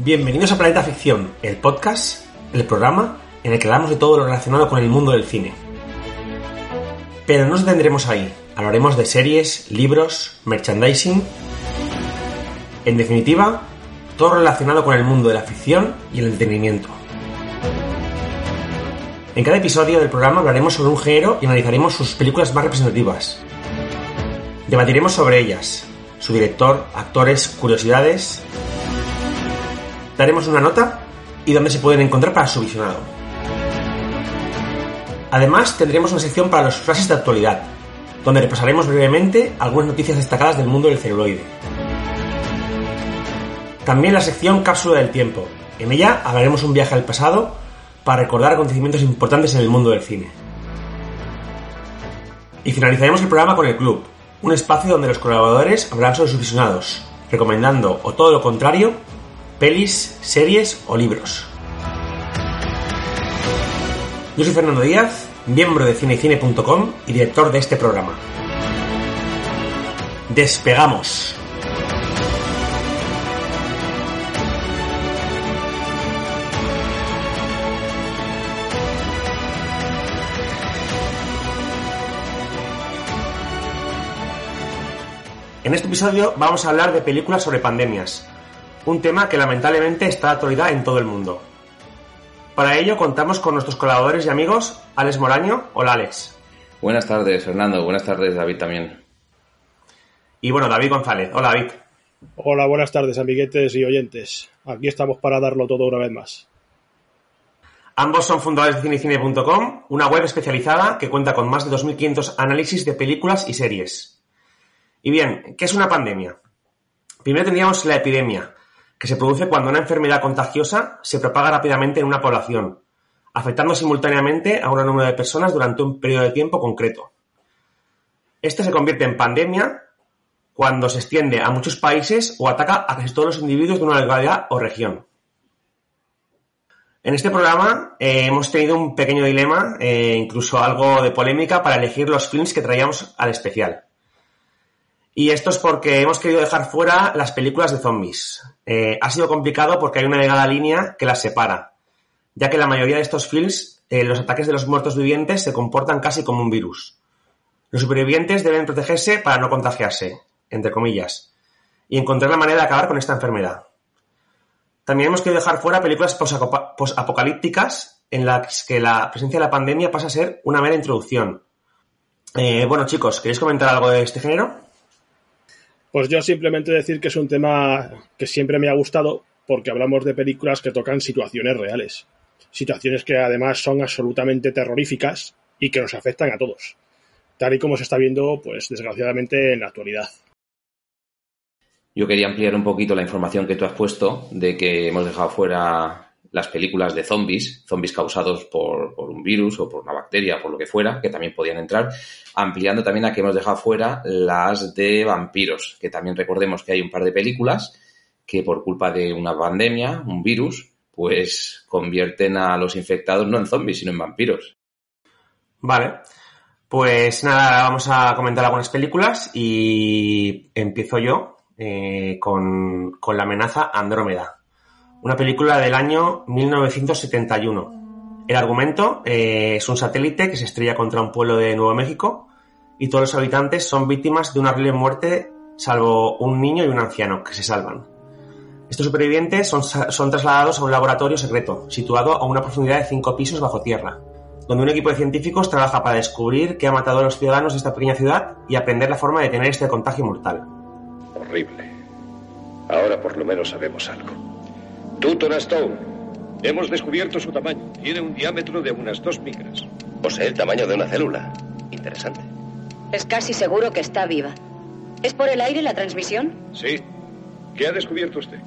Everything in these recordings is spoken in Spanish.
Bienvenidos a Planeta Ficción, el podcast, el programa en el que hablamos de todo lo relacionado con el mundo del cine. Pero no nos detendremos ahí, hablaremos de series, libros, merchandising, en definitiva, todo relacionado con el mundo de la ficción y el entretenimiento. En cada episodio del programa hablaremos sobre un género y analizaremos sus películas más representativas. Debatiremos sobre ellas, su director, actores, curiosidades daremos una nota y dónde se pueden encontrar para su visionado. Además, tendremos una sección para las frases de actualidad, donde repasaremos brevemente algunas noticias destacadas del mundo del celuloide. También la sección Cápsula del Tiempo. En ella hablaremos un viaje al pasado para recordar acontecimientos importantes en el mundo del cine. Y finalizaremos el programa con el Club, un espacio donde los colaboradores hablarán sobre sus visionados, recomendando o todo lo contrario pelis, series o libros. Yo soy Fernando Díaz, miembro de cinecine.com y director de este programa. Despegamos. En este episodio vamos a hablar de películas sobre pandemias, un tema que lamentablemente está de actualidad en todo el mundo. Para ello contamos con nuestros colaboradores y amigos, Alex Moraño. Hola Alex. Buenas tardes, Fernando. Buenas tardes, David también. Y bueno, David González. Hola David. Hola, buenas tardes, amiguetes y oyentes. Aquí estamos para darlo todo una vez más. Ambos son fundadores de cinecine.com, una web especializada que cuenta con más de 2.500 análisis de películas y series. Y bien, ¿qué es una pandemia? Primero tendríamos la epidemia, que se produce cuando una enfermedad contagiosa se propaga rápidamente en una población, afectando simultáneamente a un número de personas durante un periodo de tiempo concreto. Este se convierte en pandemia cuando se extiende a muchos países o ataca a casi todos los individuos de una localidad o región. En este programa eh, hemos tenido un pequeño dilema, eh, incluso algo de polémica, para elegir los films que traíamos al especial. Y esto es porque hemos querido dejar fuera las películas de zombies. Eh, ha sido complicado porque hay una delgada línea que las separa, ya que la mayoría de estos films, eh, los ataques de los muertos vivientes se comportan casi como un virus. Los supervivientes deben protegerse para no contagiarse, entre comillas, y encontrar la manera de acabar con esta enfermedad. También hemos querido dejar fuera películas posapocalípticas en las que la presencia de la pandemia pasa a ser una mera introducción. Eh, bueno, chicos, ¿queréis comentar algo de este género? Pues yo simplemente decir que es un tema que siempre me ha gustado porque hablamos de películas que tocan situaciones reales. Situaciones que además son absolutamente terroríficas y que nos afectan a todos. Tal y como se está viendo, pues desgraciadamente en la actualidad. Yo quería ampliar un poquito la información que tú has puesto de que hemos dejado fuera las películas de zombies, zombies causados por, un virus o por una bacteria, por lo que fuera, que también podían entrar, ampliando también a que hemos dejado fuera las de vampiros, que también recordemos que hay un par de películas que por culpa de una pandemia, un virus, pues convierten a los infectados no en zombies, sino en vampiros. Vale. Pues nada, vamos a comentar algunas películas y empiezo yo eh, con, con la amenaza Andrómeda una película del año 1971. El argumento eh, es un satélite que se estrella contra un pueblo de Nuevo México y todos los habitantes son víctimas de una horrible muerte, salvo un niño y un anciano que se salvan. Estos supervivientes son, son trasladados a un laboratorio secreto, situado a una profundidad de 5 pisos bajo tierra, donde un equipo de científicos trabaja para descubrir qué ha matado a los ciudadanos de esta pequeña ciudad y aprender la forma de tener este contagio mortal. Horrible. Ahora por lo menos sabemos algo. Tú, Stone, Hemos descubierto su tamaño. Tiene un diámetro de unas dos micras. Posee el tamaño de una célula. Interesante. Es casi seguro que está viva. ¿Es por el aire la transmisión? Sí. ¿Qué ha descubierto usted?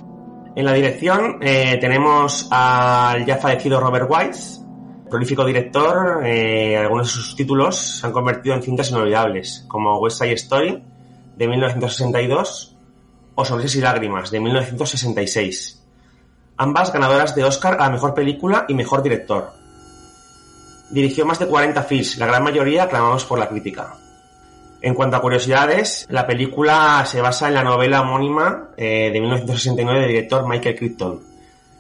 En la dirección eh, tenemos al ya fallecido Robert Wise, prolífico director. Eh, algunos de sus títulos se han convertido en cintas inolvidables, como West Side Story, de 1962, o Sonrisas y Lágrimas, de 1966 ambas ganadoras de Oscar a la mejor película y mejor director. Dirigió más de 40 films, la gran mayoría aclamados por la crítica. En cuanto a curiosidades, la película se basa en la novela homónima eh, de 1969 del director Michael Crichton,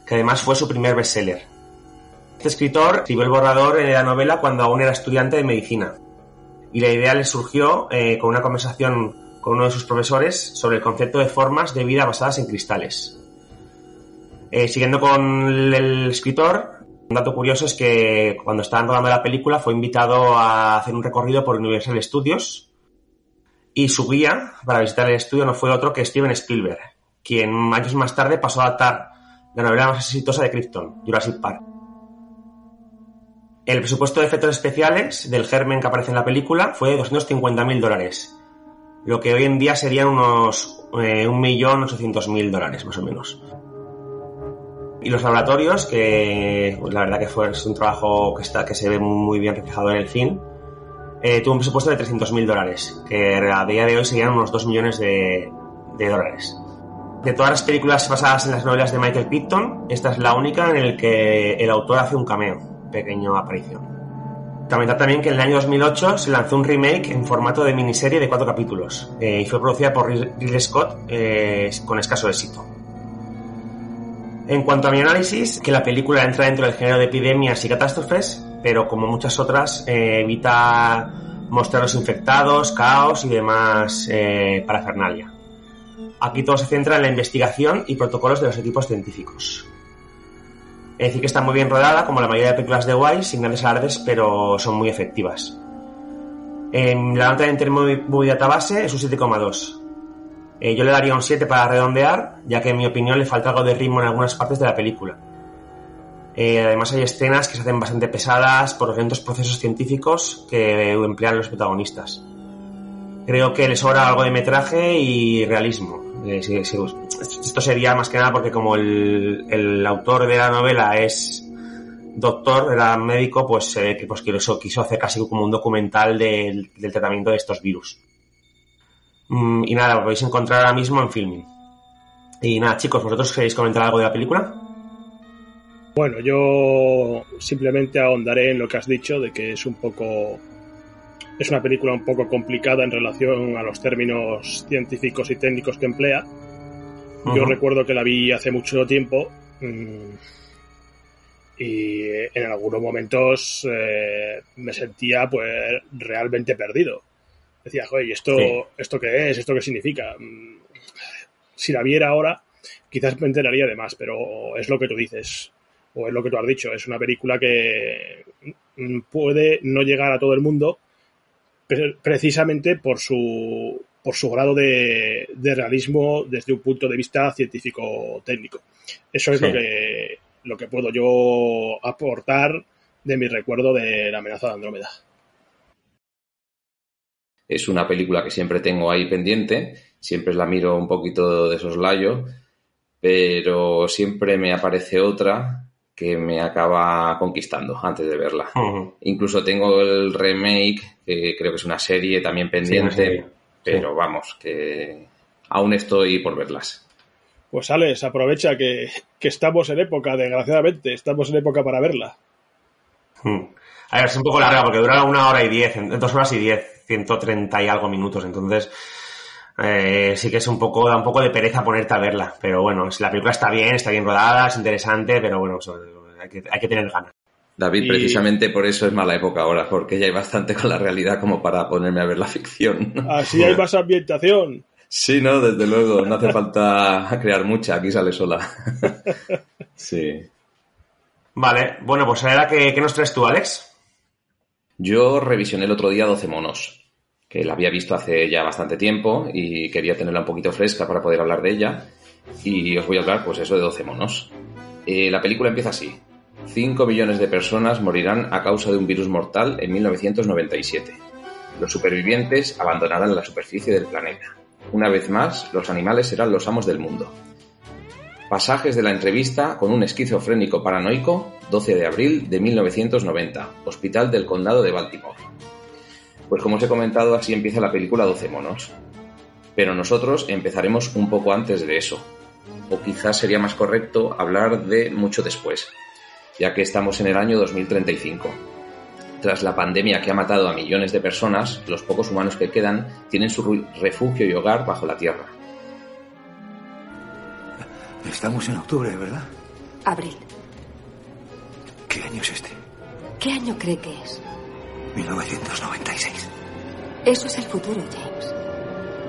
que además fue su primer bestseller. Este escritor escribió el borrador de la novela cuando aún era estudiante de medicina, y la idea le surgió eh, con una conversación con uno de sus profesores sobre el concepto de formas de vida basadas en cristales. Eh, siguiendo con el escritor, un dato curioso es que cuando estaban rodando la película fue invitado a hacer un recorrido por Universal Studios y su guía para visitar el estudio no fue otro que Steven Spielberg, quien años más tarde pasó a adaptar la novela más exitosa de Krypton, Jurassic Park. El presupuesto de efectos especiales del germen que aparece en la película fue de 250.000 dólares, lo que hoy en día serían unos eh, 1.800.000 dólares más o menos. Y los laboratorios, que pues, la verdad que fue es un trabajo que, está, que se ve muy bien reflejado en el film, eh, tuvo un presupuesto de 300.000 dólares, que a día de hoy serían unos 2 millones de, de, dólares. De todas las películas basadas en las novelas de Michael Picton, esta es la única en la que el autor hace un cameo, pequeño aparición. Comentar también que en el año 2008 se lanzó un remake en formato de miniserie de cuatro capítulos eh, y fue producida por Ridley Scott eh, con escaso éxito. En cuanto a mi análisis, que la película entra dentro del género de epidemias y catástrofes, pero como muchas otras, eh, evita mostrar los infectados, caos y demás eh, parafernalia. Aquí todo se centra en la investigación y protocolos de los equipos científicos. Es decir, que está muy bien rodada, como la mayoría de películas de Wise, sin grandes alardes, pero son muy efectivas. En la nota de Intermovie Database es un 7,2 eh, yo le daría un 7 para redondear, ya que en mi opinión le falta algo de ritmo en algunas partes de la película. Eh, además hay escenas que se hacen bastante pesadas por los lentos procesos científicos que emplean los protagonistas. Creo que le sobra algo de metraje y realismo. Eh, esto sería más que nada porque como el, autor de la novela es doctor, era médico, pues, eh, pues quiso, quiso hacer casi como un documental del tratamiento de estos virus. Mm, y nada, lo podéis encontrar ahora mismo en Filming. Y nada, chicos, ¿vosotros queréis comentar algo de la película? Bueno, yo simplemente ahondaré en lo que has dicho de que es un poco. Es una película un poco complicada en relación a los términos científicos y técnicos que emplea. Uh -huh. Yo recuerdo que la vi hace mucho tiempo mmm, y en algunos momentos eh, me sentía pues realmente perdido decía, joder, ¿y esto, sí. esto qué es? ¿Esto qué significa? Si la viera ahora, quizás me enteraría de más, pero es lo que tú dices, o es lo que tú has dicho, es una película que puede no llegar a todo el mundo precisamente por su, por su grado de, de realismo desde un punto de vista científico-técnico. Eso es sí. lo, que, lo que puedo yo aportar de mi recuerdo de la amenaza de Andrómeda. Es una película que siempre tengo ahí pendiente, siempre la miro un poquito de soslayo, pero siempre me aparece otra que me acaba conquistando antes de verla. Uh -huh. Incluso tengo el remake, que creo que es una serie también pendiente, sí, serie. pero sí. vamos, que aún estoy por verlas. Pues Alex, aprovecha que, que, estamos en época, desgraciadamente, estamos en época para verla. Hmm. A ver, es un poco larga porque dura una hora y diez, dos horas y diez, 130 y algo minutos, entonces eh, sí que es un poco, da un poco de pereza ponerte a verla, pero bueno, la película está bien, está bien rodada, es interesante, pero bueno, hay que, hay que tener ganas. David, y... precisamente por eso es mala época ahora, porque ya hay bastante con la realidad como para ponerme a ver la ficción. Así hay más ambientación. Sí, no, desde luego, no hace falta crear mucha, aquí sale sola. sí. Vale, bueno, pues ahora, ¿qué, ¿qué nos traes tú, Alex? Yo revisioné el otro día 12 monos, que la había visto hace ya bastante tiempo y quería tenerla un poquito fresca para poder hablar de ella. Y os voy a hablar, pues eso, de 12 monos. Eh, la película empieza así. 5 millones de personas morirán a causa de un virus mortal en 1997. Los supervivientes abandonarán la superficie del planeta. Una vez más, los animales serán los amos del mundo. Pasajes de la entrevista con un esquizofrénico paranoico, 12 de abril de 1990, Hospital del Condado de Baltimore. Pues como os he comentado, así empieza la película 12 monos. Pero nosotros empezaremos un poco antes de eso. O quizás sería más correcto hablar de mucho después, ya que estamos en el año 2035. Tras la pandemia que ha matado a millones de personas, los pocos humanos que quedan tienen su refugio y hogar bajo la Tierra. Estamos en octubre, ¿verdad? Abril. ¿Qué año es este? ¿Qué año cree que es? 1996. Eso es el futuro, James.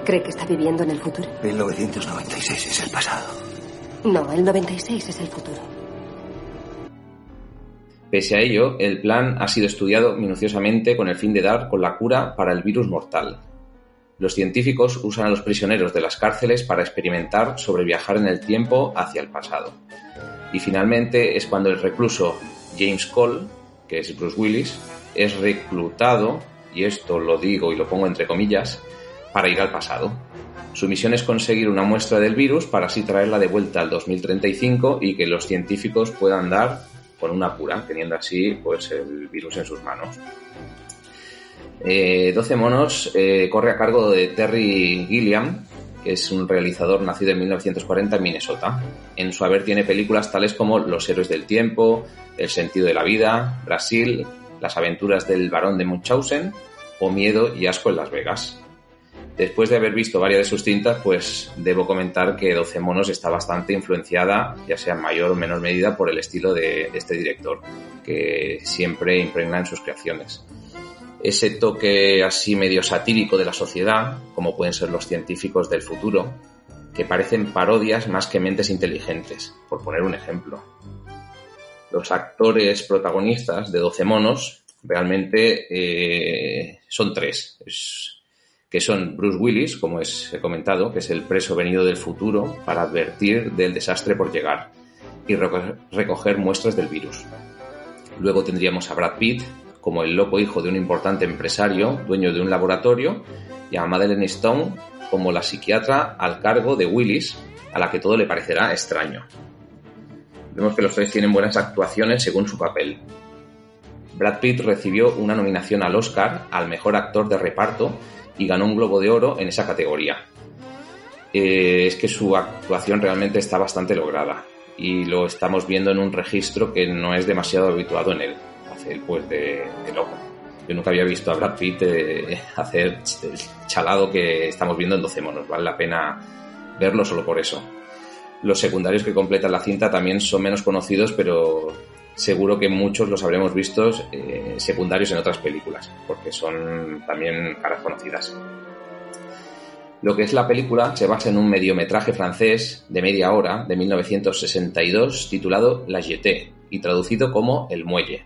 ¿Cree que está viviendo en el futuro? 1996 es el pasado. No, el 96 es el futuro. Pese a ello, el plan ha sido estudiado minuciosamente con el fin de dar con la cura para el virus mortal. Los científicos usan a los prisioneros de las cárceles para experimentar sobre viajar en el tiempo hacia el pasado. Y finalmente es cuando el recluso James Cole, que es Bruce Willis, es reclutado, y esto lo digo y lo pongo entre comillas, para ir al pasado. Su misión es conseguir una muestra del virus para así traerla de vuelta al 2035 y que los científicos puedan dar con una cura, teniendo así pues el virus en sus manos. 12 eh, monos eh, corre a cargo de Terry Gilliam, que es un realizador nacido en 1940 en Minnesota. En su haber tiene películas tales como Los héroes del tiempo, El sentido de la vida, Brasil, Las aventuras del barón de Munchausen o Miedo y asco en Las Vegas. Después de haber visto varias de sus cintas, pues debo comentar que 12 monos está bastante influenciada, ya sea en mayor o menor medida, por el estilo de este director, que siempre impregna en sus creaciones ese toque así medio satírico de la sociedad, como pueden ser los científicos del futuro, que parecen parodias más que mentes inteligentes, por poner un ejemplo. Los actores protagonistas de 12 monos realmente eh, son tres, que son Bruce Willis, como he comentado, que es el preso venido del futuro para advertir del desastre por llegar y recoger muestras del virus. Luego tendríamos a Brad Pitt, como el loco hijo de un importante empresario, dueño de un laboratorio, y a Madeleine Stone como la psiquiatra al cargo de Willis, a la que todo le parecerá extraño. Vemos que los tres tienen buenas actuaciones según su papel. Brad Pitt recibió una nominación al Oscar al mejor actor de reparto y ganó un Globo de Oro en esa categoría. Eh, es que su actuación realmente está bastante lograda y lo estamos viendo en un registro que no es demasiado habituado en él hacer pues de, loco. Yo nunca había visto a Brad Pitt eh, hacer el chalado que estamos viendo en 12 monos. Vale la pena verlo solo por eso. Los secundarios que completan la cinta también son menos conocidos, pero seguro que muchos los habremos visto eh, secundarios en otras películas, porque son también caras conocidas. Lo que es la película se basa en un mediometraje francés de media hora de 1962 titulado La Jetée y traducido como El Muelle.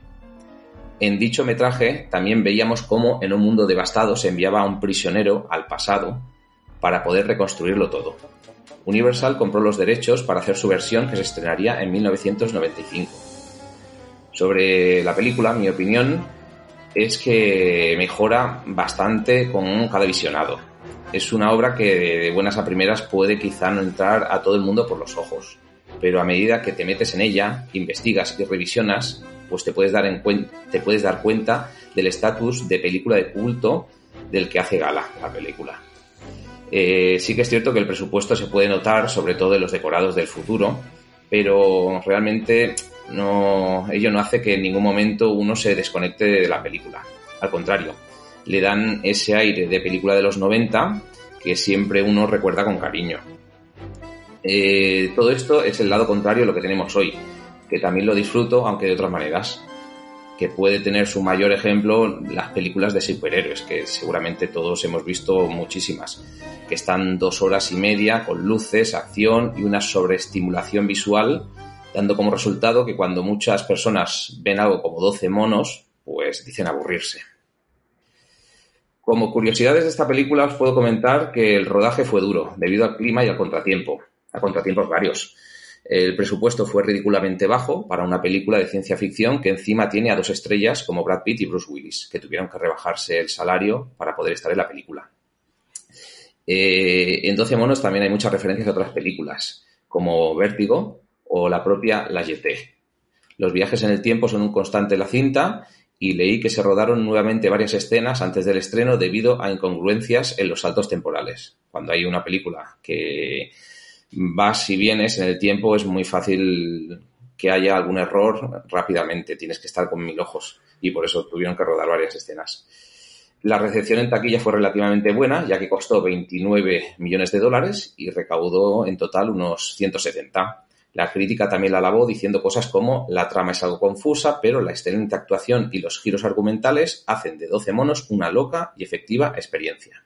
En dicho metraje también veíamos cómo en un mundo devastado se enviaba a un prisionero al pasado para poder reconstruirlo todo. Universal compró los derechos para hacer su versión que se estrenaría en 1995. Sobre la película, mi opinión es que mejora bastante con cada visionado. Es una obra que de buenas a primeras puede quizá no entrar a todo el mundo por los ojos, pero a medida que te metes en ella, investigas y revisionas, pues te puedes dar, en te puedes dar cuenta del estatus de película de culto del que hace gala la película. Eh, sí que es cierto que el presupuesto se puede notar, sobre todo en los decorados del futuro, pero realmente ello no hace que en ningún momento uno se desconecte de la película. Al contrario, le dan ese aire de película de los 90 que siempre uno recuerda con cariño. Eh, todo esto es el lado contrario de lo que tenemos hoy, que también lo disfruto, aunque de otras maneras. Que puede tener su mayor ejemplo las películas de superhéroes, que seguramente todos hemos visto muchísimas, que están dos horas y media con luces, acción y una sobreestimulación visual, dando como resultado que cuando muchas personas ven algo como 12 monos, pues dicen aburrirse. Como curiosidades de esta película os puedo comentar que el rodaje fue duro, debido al clima y al contratiempo, a contratiempos varios El presupuesto fue ridículamente bajo para una película de ciencia ficción que encima tiene a dos estrellas como Brad Pitt y Bruce Willis, que tuvieron que rebajarse el salario para poder estar en la película. Eh, en 12 monos también hay muchas referencias a otras películas, como Vértigo o la propia La Jetée. Los viajes en el tiempo son un constante en la cinta y leí que se rodaron nuevamente varias escenas antes del estreno debido a incongruencias en los saltos temporales. Cuando hay una película que vas y vienes en el tiempo es muy fácil que haya algún error rápidamente, tienes que estar con mil ojos y por eso tuvieron que rodar varias escenas. La recepción en taquilla fue relativamente buena, ya que costó 29 millones de dólares y recaudó en total unos 170. La crítica también la alabó diciendo cosas como la trama es algo confusa, pero la excelente actuación y los giros argumentales hacen de 12 monos una loca y efectiva experiencia.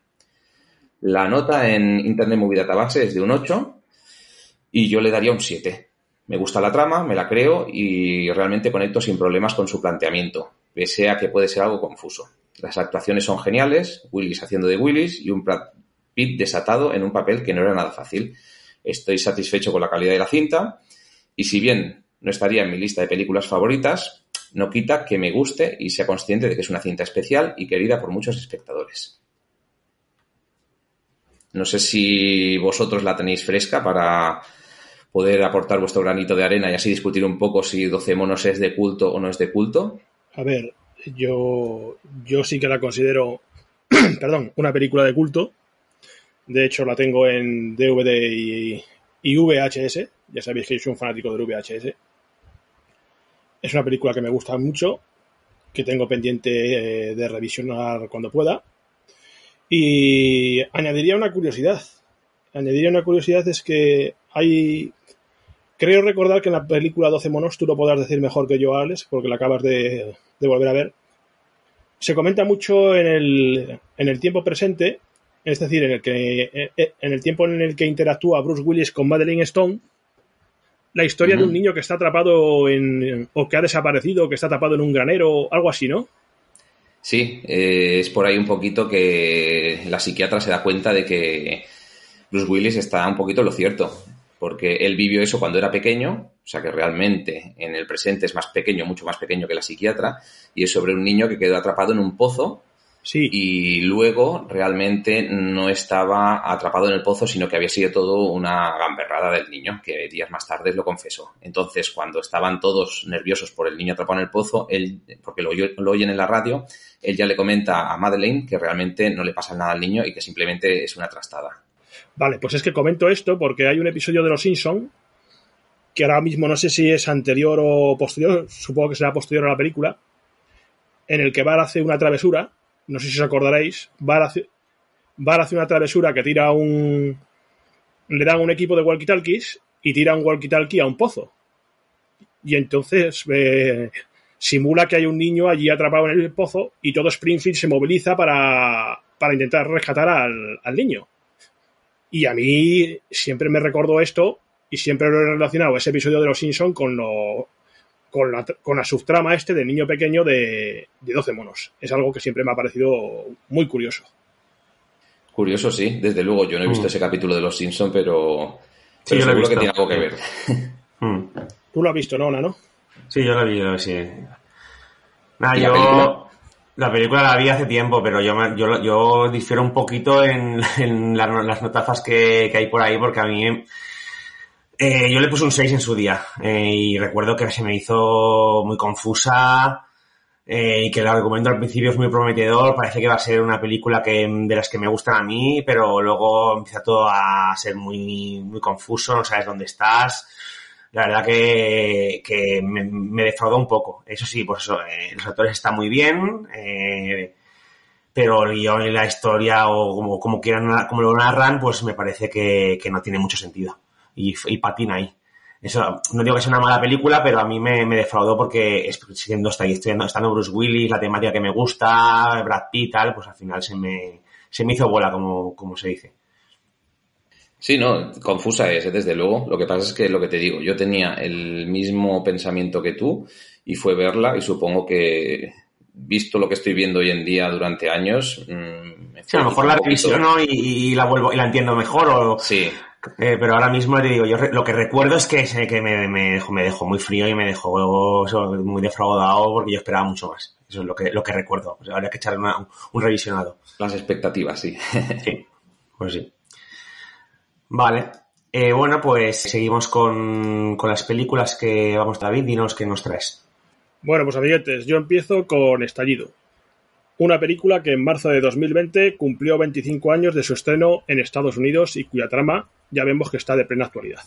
La nota en Internet Movie Database es de un 8 y yo le daría un 7. Me gusta la trama, me la creo y realmente conecto sin problemas con su planteamiento, pese a que puede ser algo confuso. Las actuaciones son geniales, Willis haciendo de Willis y un Pitt desatado en un papel que no era nada fácil. Estoy satisfecho con la calidad de la cinta y si bien no estaría en mi lista de películas favoritas, no quita que me guste y sea consciente de que es una cinta especial y querida por muchos espectadores. No sé si vosotros la tenéis fresca para poder aportar vuestro granito de arena y así discutir un poco si 12 monos es de culto o no es de culto. A ver, yo, yo sí que la considero, perdón, una película de culto. De hecho, la tengo en DVD y, VHS. Ya sabéis que soy un fanático del VHS. Es una película que me gusta mucho, que tengo pendiente eh, de revisionar cuando pueda. Y añadiría una curiosidad. Añadiría una curiosidad es que hay... Creo recordar que en la película 12 monos tú lo podrás decir mejor que yo, Alex, porque la acabas de, de volver a ver. Se comenta mucho en el, en el tiempo presente, es decir, en el, que, en el tiempo en el que interactúa Bruce Willis con Madeline Stone, la historia de un niño que está atrapado en. o que ha desaparecido, que está atrapado en un granero, algo así, ¿no? Sí, eh, es por ahí un poquito que la psiquiatra se da cuenta de que Bruce Willis está un poquito en lo cierto, porque él vivió eso cuando era pequeño, o sea que realmente en el presente es más pequeño, mucho más pequeño que la psiquiatra, y es sobre un niño que quedó atrapado en un pozo Sí. y luego realmente no estaba atrapado en el pozo, sino que había sido todo una gamberrada del niño, que días más tarde lo confesó. Entonces, cuando estaban todos nerviosos por el niño atrapado en el pozo, él, porque lo, lo oyen en la radio, él ya le comenta a Madeleine que realmente no le pasa nada al niño y que simplemente es una trastada. Vale, pues es que comento esto porque hay un episodio de Los Simpson que ahora mismo no sé si es anterior o posterior, supongo que será posterior a la película, en el que Bar hace una travesura, no sé si os acordaréis, Bar hace, Bar hace una travesura que tira un... le dan un equipo de walkie-talkies y tira un walkie-talkie a un pozo. Y entonces eh, simula que hay un niño allí atrapado en el pozo y todo Springfield se moviliza para, para intentar rescatar al, al niño. Y a mí siempre me recordó esto y siempre lo he relacionado ese episodio de Los Simpson con lo con la, con la subtrama este del niño pequeño de, de 12 monos. Es algo que siempre me ha parecido muy curioso. Curioso, sí, desde luego. Yo no he visto Mm. ese capítulo de Los Simpson, pero, Sí, pero yo lo he seguro que visto. tiene algo que ver. Mm. Tú lo has visto, ¿no, no? Sí, yo la vi, sí. Nada, ¿Y la yo... película? La película la vi hace tiempo, pero yo, me- yo, yo difiero un poquito en, en la- las notazas que, que hay por ahí, porque a mí eh, yo le puse un 6 en su día eh, y recuerdo que se me hizo muy confusa eh, y que el argumento al principio es muy prometedor, parece que va a ser una película que de las que me gustan a mí, pero luego empieza todo a ser muy, muy confuso, no sabes dónde estás. La verdad que, que me, me defraudó un poco. Eso sí, pues eso, eh, los actores están muy bien, eh, pero el guion la historia o como, como quieran, como lo narran, pues me parece que, que no tiene mucho sentido. Y, patina ahí. Eso, no digo que sea una mala película, pero a mí me, me defraudó porque siendo está ahí, estando, estando Bruce Willis, la temática que me gusta, Brad Pitt tal, pues al final se me, se me hizo bola, como, como se dice. Sí, no, confusa es, ¿eh? desde luego. Lo que pasa es que lo que te digo, yo tenía el mismo pensamiento que tú y fue verla y supongo que, visto lo que estoy viendo hoy en día durante años, mm, me Sí, a lo mejor la revisiono y, y la vuelvo y la entiendo mejor o, Sí, Eh, pero ahora mismo te digo, yo re- lo que recuerdo es que, se- que me, me dejó, me dejó muy frío y me dejó muy defraudado porque yo esperaba mucho más. Eso es lo que, lo que recuerdo. O sea, habría que echarle una- un, un revisionado. Las expectativas, sí. Sí, pues sí. Vale. Eh, bueno, pues seguimos con, con las películas que vamos, David, dinos qué nos traes. Bueno, pues amiguetes, yo empiezo con Estallido. Una película que en marzo de 2020 cumplió 25 años de su estreno en Estados Unidos y cuya trama ya vemos que está de plena actualidad.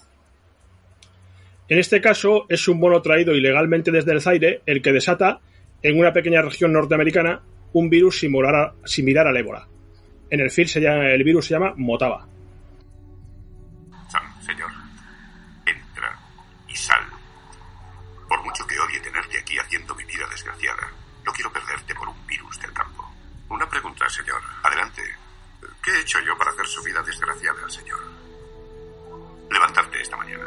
En este caso, es un mono traído ilegalmente desde el Zaire el que desata, en una pequeña región norteamericana, un virus similar, a- similar al ébola. En el film se llama- el virus se llama Motaba. Desgraciada, no quiero perderte por un virus del campo. Una pregunta, señor. Adelante. ¿Qué he hecho yo para hacer su vida desgraciada, señor? Levantarte esta mañana.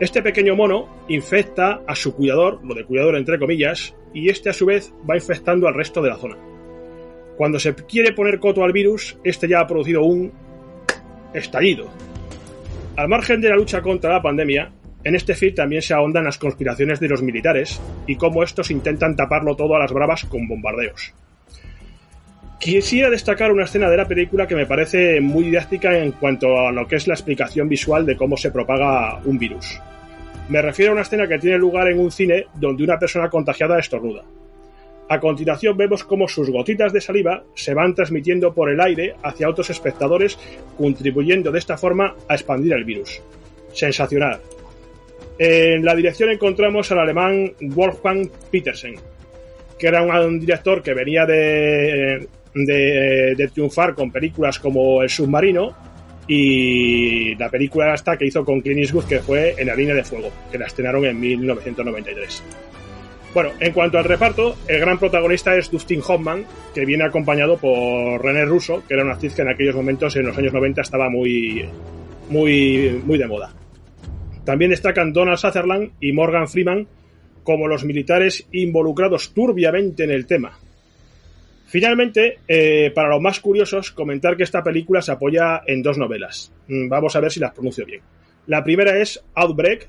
Este pequeño mono infecta a su cuidador, lo de cuidador entre comillas, y este a su vez va infectando al resto de la zona. Cuando se quiere poner coto al virus, este ya ha producido un estallido. Al margen de la lucha contra la pandemia, en este film también se ahondan las conspiraciones de los militares y cómo estos intentan taparlo todo a las bravas con bombardeos. Quisiera destacar una escena de la película que me parece muy didáctica en cuanto a lo que es la explicación visual de cómo se propaga un virus. Me refiero a una escena que tiene lugar en un cine donde una persona contagiada estornuda. A continuación vemos cómo sus gotitas de saliva se van transmitiendo por el aire hacia otros espectadores, contribuyendo de esta forma a expandir el virus. Sensacional. En la dirección encontramos al alemán Wolfgang Petersen, que era un, director que venía de, de, de triunfar con películas como El submarino y la película esta que hizo con Clint Eastwood que fue En la línea de fuego, que la estrenaron en 1993. Bueno, en cuanto al reparto, el gran protagonista es Dustin Hoffman, que viene acompañado por René Russo, que era una actriz que en aquellos momentos, en los años 90, estaba muy, muy, muy de moda. También destacan Donald Sutherland y Morgan Freeman como los militares involucrados turbiamente en el tema. Finalmente, eh, para los más curiosos, comentar que esta película se apoya en dos novelas. Mm, Vamos a ver si las pronuncio bien. La primera es Outbreak,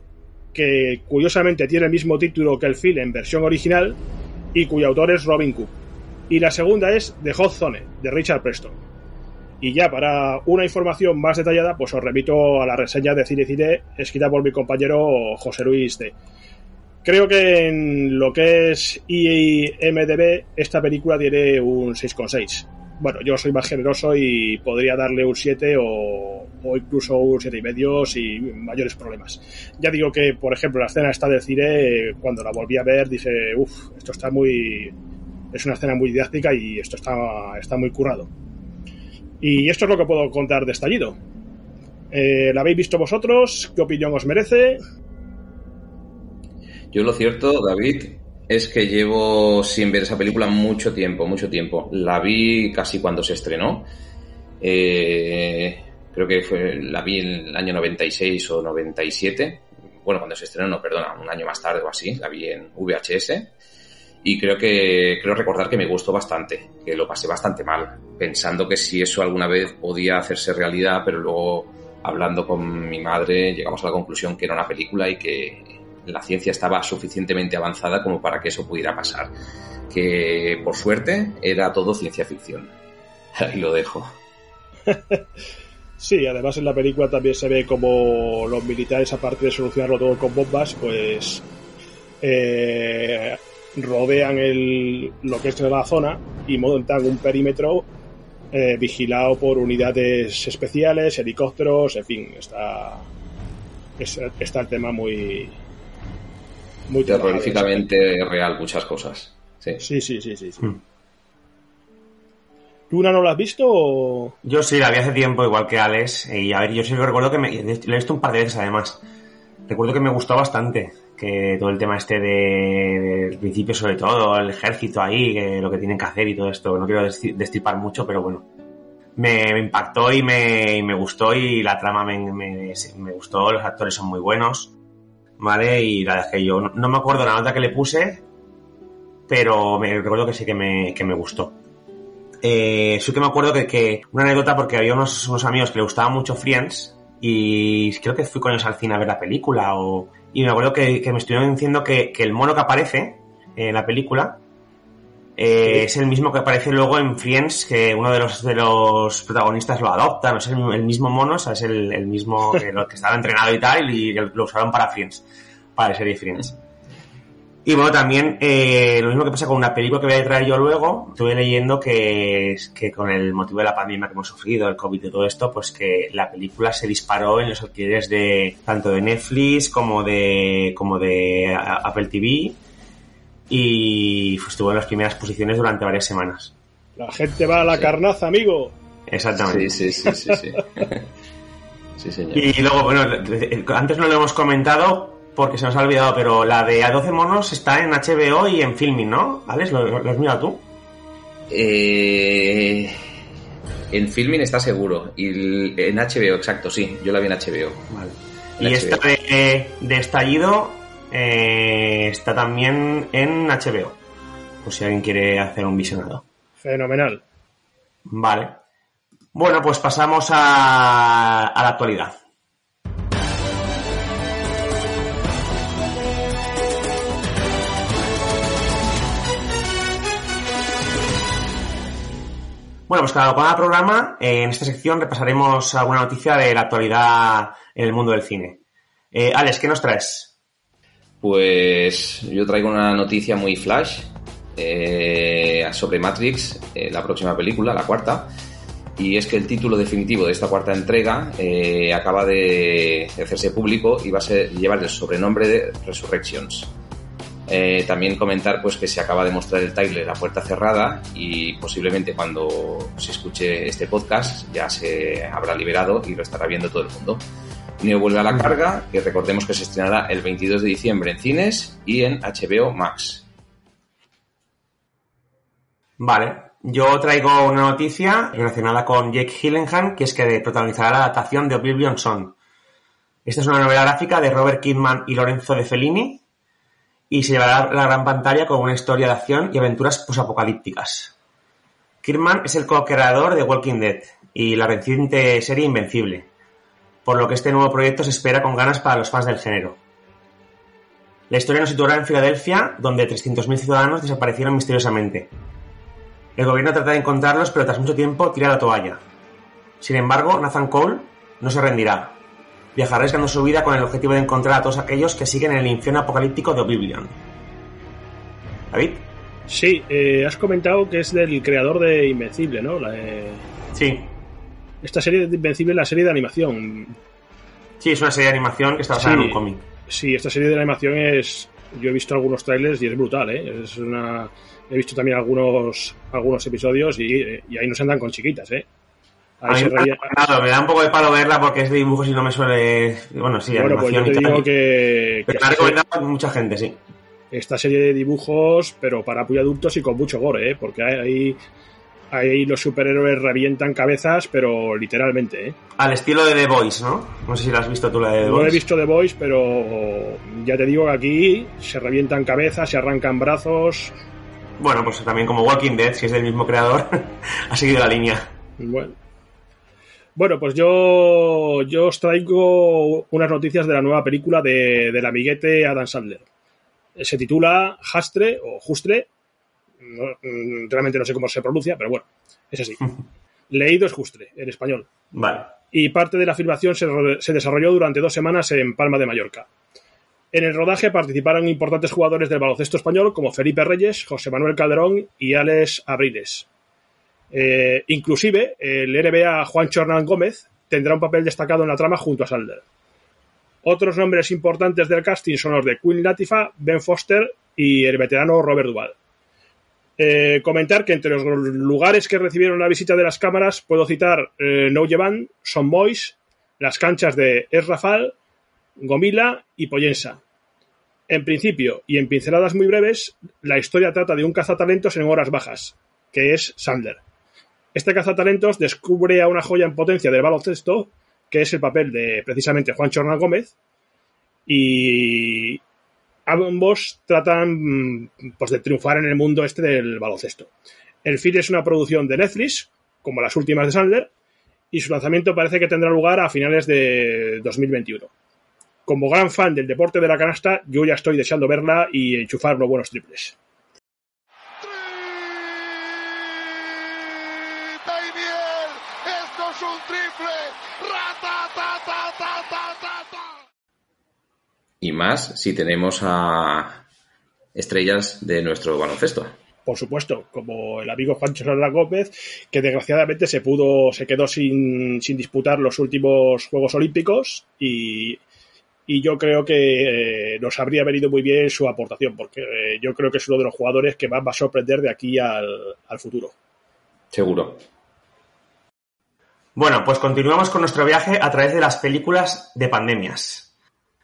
que curiosamente tiene el mismo título que el film en versión original y cuyo autor es Robin Cook. Y la segunda es The Hot Zone, de Richard Preston. Y ya para una información más detallada, pues os remito a la reseña de Cine Cine escrita por mi compañero José Luis D. Creo que en lo que es IMDB esta película tiene un 6,6. Bueno, yo soy más generoso y podría darle un 7 o, incluso un 7,5 sin mayores problemas. Ya digo que, por ejemplo, la escena esta del cine, cuando la volví a ver, dije, uff, esto está muy... Es una escena muy didáctica y esto está, está muy currado. Y esto es lo que puedo contar de Estallido. Eh, ¿La habéis visto vosotros? ¿Qué opinión os merece? Yo lo cierto, David, es que llevo sin ver esa película mucho tiempo, mucho tiempo. La vi casi cuando se estrenó. Eh, creo que fue, la vi en el año 96 o 97. Bueno, cuando se estrenó, no, perdona, un año más tarde o así. La vi en VHS. Y creo que, creo recordar que me gustó bastante, que lo pasé bastante mal, pensando que si eso alguna vez podía hacerse realidad, pero luego hablando con mi madre llegamos a la conclusión que era una película y que la ciencia estaba suficientemente avanzada como para que eso pudiera pasar. Que por suerte era todo ciencia ficción. Ahí lo dejo. Sí, además en la película también se ve como los militares, aparte de solucionarlo todo con bombas, pues eh, rodean el, lo que es la zona y montan un perímetro eh, vigilado por unidades especiales, helicópteros, en fin, está, es- está el tema muy... muy. Terroríficamente real muchas cosas. Sí. Sí, sí, sí, sí. sí. ¿Tú una no la has visto o...? Yo sí, la vi hace tiempo, igual que Alex. Y a ver, yo sí recuerdo que me. Lo he visto un par de veces además. Recuerdo que me gustó bastante. Que todo el tema este de, del principio, sobre todo, el ejército ahí, que lo que tienen que hacer y todo esto. No quiero destripar mucho, pero bueno. Me, impactó y me, me gustó. Y la trama me, me, me gustó. Los actores son muy buenos. ¿Vale? Y la verdad es que yo no, no me acuerdo la nota que le puse. Pero me recuerdo que sí que me, que me gustó. eh, sí que me acuerdo que, que una anécdota porque había unos, unos amigos que le gustaba mucho Friends y creo que fui con ellos al cine a ver la película o, y me acuerdo que, que me estuvieron diciendo que, que el mono que aparece en la película eh, es el mismo que aparece luego en Friends, que uno de los, de los protagonistas lo adopta, no es el, el mismo mono, o sea, es el, el mismo que, lo, que estaba entrenado y tal, y lo usaron para Friends, para la serie Friends. Y bueno, también eh, lo mismo que pasa con una película que voy a traer yo luego, estuve leyendo que, que con el motivo de la pandemia que hemos sufrido, el COVID y todo esto, pues que la película se disparó en los alquileres de tanto de Netflix como de como de Apple TV y pues, estuvo en las primeras posiciones durante varias semanas. La gente va a la carnaza, amigo. Exactamente. Sí, sí, sí, sí. sí. sí señor. Y luego, bueno, antes no lo hemos comentado porque se nos ha olvidado, pero la de A12 monos está en HBO y en Filming, ¿no? ¿Alex? ¿Lo, lo has mirado tú? Eh, en Filming está seguro. Y en HBO, exacto, sí. Yo la vi en HBO. Vale. En y HBO. esta de, de estallido eh, está también en HBO. Por si alguien quiere hacer un visionado. Fenomenal. Vale. Bueno, pues pasamos a, a la actualidad. Bueno, pues cada, cada programa, eh, en esta sección repasaremos alguna noticia de la actualidad en el mundo del cine. Eh, Alex, ¿qué nos traes? Pues yo traigo una noticia muy flash eh, sobre Matrix, eh, la próxima película, la cuarta, y es que el título definitivo de esta cuarta entrega eh, acaba de hacerse público y va a ser, llevar el sobrenombre de Resurrections. Eh, también comentar pues que se acaba de mostrar el trailer La Puerta Cerrada y posiblemente cuando se escuche este podcast ya se habrá liberado y lo estará viendo todo el mundo. Neo vuelve a la carga, que recordemos que se estrenará el 22 de diciembre en cines y en HBO Max. Vale, yo traigo una noticia relacionada con Jake Gyllenhaal, que es que protagonizará la adaptación de Oblivion Son. Esta es una novela gráfica de Robert Kidman y Lorenzo de Fellini, y se llevará la gran pantalla con una historia de acción y aventuras posapocalípticas. Kirman es el co-creador de Walking Dead y la reciente serie Invencible, por lo que este nuevo proyecto se espera con ganas para los fans del género. La historia nos situará en Filadelfia, donde 300.000 ciudadanos desaparecieron misteriosamente. El gobierno trata de encontrarlos, pero tras mucho tiempo tira la toalla. Sin embargo, Nathan Cole no se rendirá, viajará arriesgando su vida con el objetivo de encontrar a todos aquellos que siguen en el infierno apocalíptico de Oblivion. ¿David? Sí, eh, has comentado que es del creador de Invencible, ¿no? La, eh... Sí. Esta serie de Invencible es la serie de animación. Sí, es una serie de animación que está basada Sí. en un cómic. Sí, esta serie de animación es. Yo he visto algunos trailers y es brutal, ¿eh? Es una. He visto también algunos algunos episodios y, y ahí no se andan con chiquitas, ¿eh? A mí me, da, claro, me da un poco de palo verla porque es de dibujos y no me suele. Bueno, sí, Bueno, pues yo animación y tal. que, que Pero ha recomendado mucha gente, sí. esta serie de dibujos, pero para adultos y con mucho gore, ¿eh? Porque ahí, ahí los superhéroes revientan cabezas, pero literalmente, ¿eh? Al estilo de The Voice, ¿no? No sé si la has visto tú la de The No Voice. he visto The Voice, pero ya te digo que aquí se revientan cabezas, se arrancan brazos. Bueno, pues también como Walking Dead, si es del mismo creador, ha seguido la línea. Bueno. Bueno, pues yo, yo os traigo unas noticias de la nueva película de, del amiguete Adam Sandler. Se titula Hastre o Justre. No, mm, realmente no sé cómo se pronuncia, pero bueno, es así. Leído es Justre, en español. Vale. Y parte de la filmación se, se desarrolló durante dos semanas en Palma de Mallorca. En el rodaje participaron importantes jugadores del baloncesto español como Felipe Reyes, José Manuel Calderón y Alex Abriles. Eh, inclusive, el NBA Juan Hernán Gómez tendrá un papel destacado en la trama junto a Salder. Otros nombres importantes del casting son los de Queen Latifah, Ben Foster y el veterano Robert Duvall. Eh, comentar que entre los lugares que recibieron la visita de las cámaras puedo citar eh, Llevan, Son Boys, las canchas de Es Rafal, Gomila y Pollensa. En principio, y en pinceladas muy breves, la historia trata de un cazatalentos en horas bajas, que es Sandler. Este cazatalentos descubre a una joya en potencia del baloncesto, que es el papel de precisamente Juan Hernán Gómez, y ambos tratan mm, pues, de triunfar en el mundo este del baloncesto. El film es una producción de Netflix, como las últimas de Sandler, y su lanzamiento parece que tendrá lugar a finales de 2021. Como gran fan del deporte de la canasta, yo ya estoy deseando verla y enchufar los buenos triples. Y más si tenemos a estrellas de nuestro baloncesto por supuesto, como el amigo Juan Chisora Gómez, que desgraciadamente se pudo, se quedó sin, sin disputar los últimos Juegos Olímpicos y, y yo creo que eh, nos habría venido muy bien su aportación, porque eh, yo creo que es uno de los jugadores que más va a sorprender de aquí al, al futuro. Seguro. Bueno, pues continuamos con nuestro viaje a través de las películas de pandemias.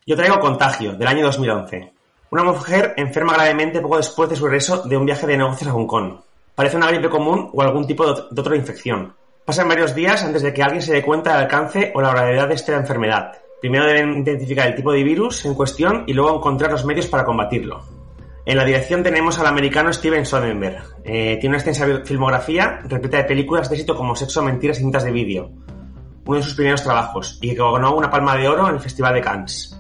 Yo traigo Contagio, del año 2011. Una mujer enferma gravemente poco después de su regreso de un viaje de negocios a Hong Kong. Parece una gripe común o algún tipo de otra infección. Pasan varios días antes de que alguien se dé cuenta del alcance o la gravedad de esta enfermedad. Primero deben identificar el tipo de virus en cuestión y luego encontrar los medios para combatirlo. En la dirección tenemos al americano Steven Soderbergh. Eh, tiene una extensa filmografía repleta de películas de éxito como Sexo, Mentiras y Cintas de Vídeo, uno de sus primeros trabajos, y que ganó una palma de oro en el Festival de Cannes.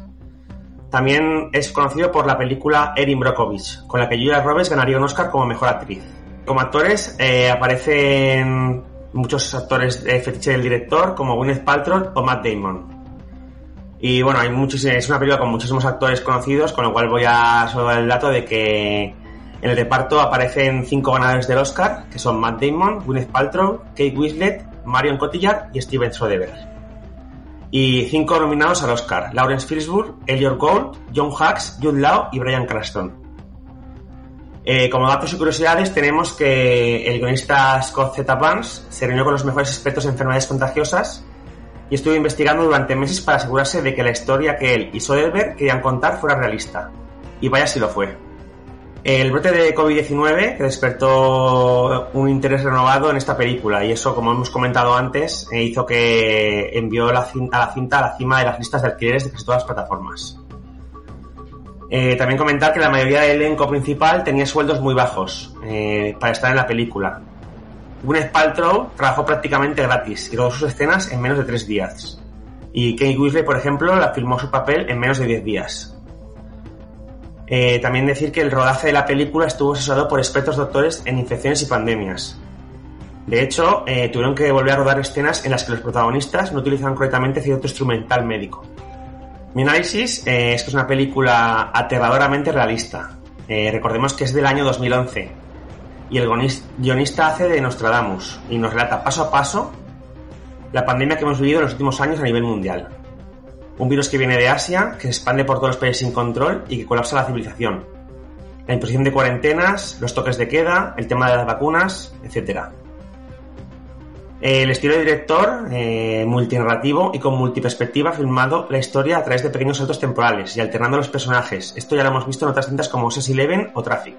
También es conocido por la película Erin Brockovich, con la que Julia Roberts ganaría un Oscar como mejor actriz. Como actores eh, aparecen muchos actores de fetiche del director, como Gwyneth Paltrow o Matt Damon. Y bueno, hay es una película con muchísimos actores conocidos, con lo cual voy a solo dar el dato de que en el reparto aparecen cinco ganadores del Oscar, que son Matt Damon, Gwyneth Paltrow, Kate Winslet, Marion Cotillard y Steven Soderbergh y cinco nominados al Oscar: Lawrence Fishburne, Elliot Gould, John Hux, Jude Law y Brian Cranston. Eh, como datos y curiosidades, tenemos que el guionista Scott Z. Vance se reunió con los mejores expertos en enfermedades contagiosas y estuvo investigando durante meses para asegurarse de que la historia que él y Soderbergh querían contar fuera realista. Y vaya si lo fue. El brote de COVID-19 que despertó un interés renovado en esta película y eso, como hemos comentado antes, hizo que envió a la cinta a la cima de las listas de alquileres de casi todas las plataformas. Eh, también comentar que la mayoría del elenco principal tenía sueldos muy bajos eh, para estar en la película. Gwyneth Paltrow trabajó prácticamente gratis y rodó sus escenas en menos de tres días. Y Kate Winslet, por ejemplo, la filmó su papel en menos de diez días. Eh, también decir que el rodaje de la película estuvo asesorado por expertos doctores en infecciones y pandemias. De hecho, eh, tuvieron que volver a rodar escenas en las que los protagonistas no utilizaban correctamente cierto instrumental médico. Mi análisis eh, es que es una película aterradoramente realista. recordemos que es del año 2011 y el guionista hace de Nostradamus y nos relata paso a paso la pandemia que hemos vivido en los últimos años a nivel mundial. Un virus que viene de Asia, que se expande por todos los países sin control y que colapsa la civilización. La imposición de cuarentenas, los toques de queda, el tema de las vacunas, etc. El estilo de director, eh, multinarrativo y con multiperspectiva, ha filmado la historia a través de pequeños saltos temporales y alternando los personajes. Esto ya lo hemos visto en otras cintas como Ocean's Eleven o Traffic.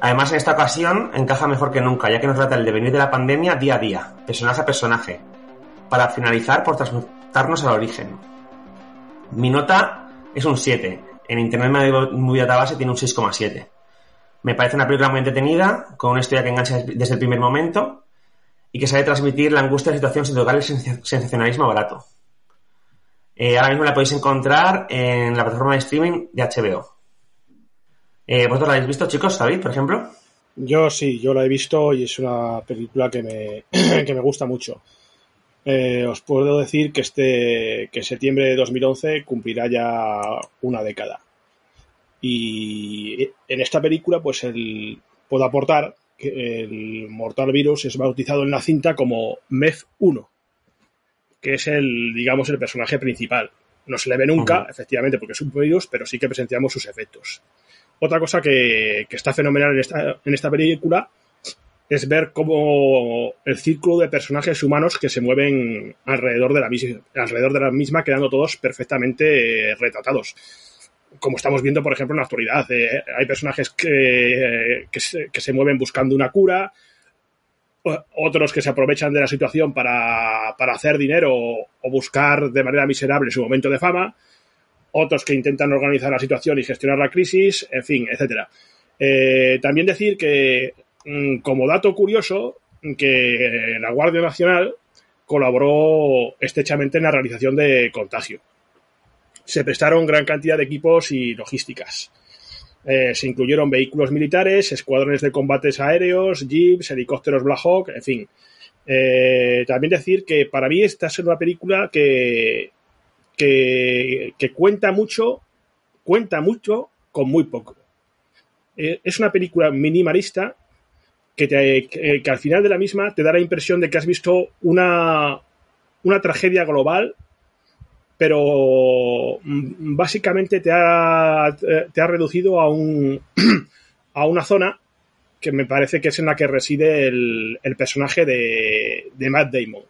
Además, en esta ocasión encaja mejor que nunca, ya que nos trata el devenir de la pandemia día a día, personaje a personaje, para finalizar por al origen. Mi nota es un 7. En Internet Movie Database tiene un 6,7. Me parece una película muy entretenida, con una historia que engancha desde el primer momento y que sabe transmitir la angustia de la situación sin tocar el sensacionalismo barato. Eh, ahora mismo la podéis encontrar en la plataforma de streaming de HBO. Eh, ¿Vosotros la habéis visto, chicos? ¿Sabéis, por ejemplo? Yo sí, yo la he visto y es una película que me, que me gusta mucho. Eh, os puedo decir que este que septiembre de 2011 cumplirá ya una década. Y en esta película, pues el, puedo aportar que el Mortal Virus es bautizado en la cinta como MEF-1, que es el, digamos, el personaje principal. No se le ve nunca, efectivamente, porque es un virus, pero sí que presenciamos sus efectos. Otra cosa que, que está fenomenal en esta, en esta película es ver cómo el círculo de personajes humanos que se mueven alrededor de la, alrededor de la misma, quedando todos perfectamente eh, retratados. Como estamos viendo, por ejemplo, en la actualidad. Eh, hay personajes que, que, se, mueven buscando una cura, otros que se aprovechan de la situación para, para hacer dinero o buscar de manera miserable su momento de fama, otros que intentan organizar la situación y gestionar la crisis, en fin, etcétera. Eh, también decir que como dato curioso, que la Guardia Nacional colaboró estrechamente en la realización de Contagio. Se prestaron gran cantidad de equipos y logísticas. Eh, se incluyeron vehículos militares, escuadrones de combates aéreos, jeeps, helicópteros Black Hawk, en fin. Eh, también decir que para mí esta es una película que, que, cuenta mucho, cuenta mucho con muy poco. Eh, es una película minimalista que, te- que- que al final de la misma te da la impresión de que has visto una, una tragedia global, pero mm, básicamente te ha, te ha reducido a, un, a una zona que me parece que es en la que reside el, el personaje de, de Matt Damon.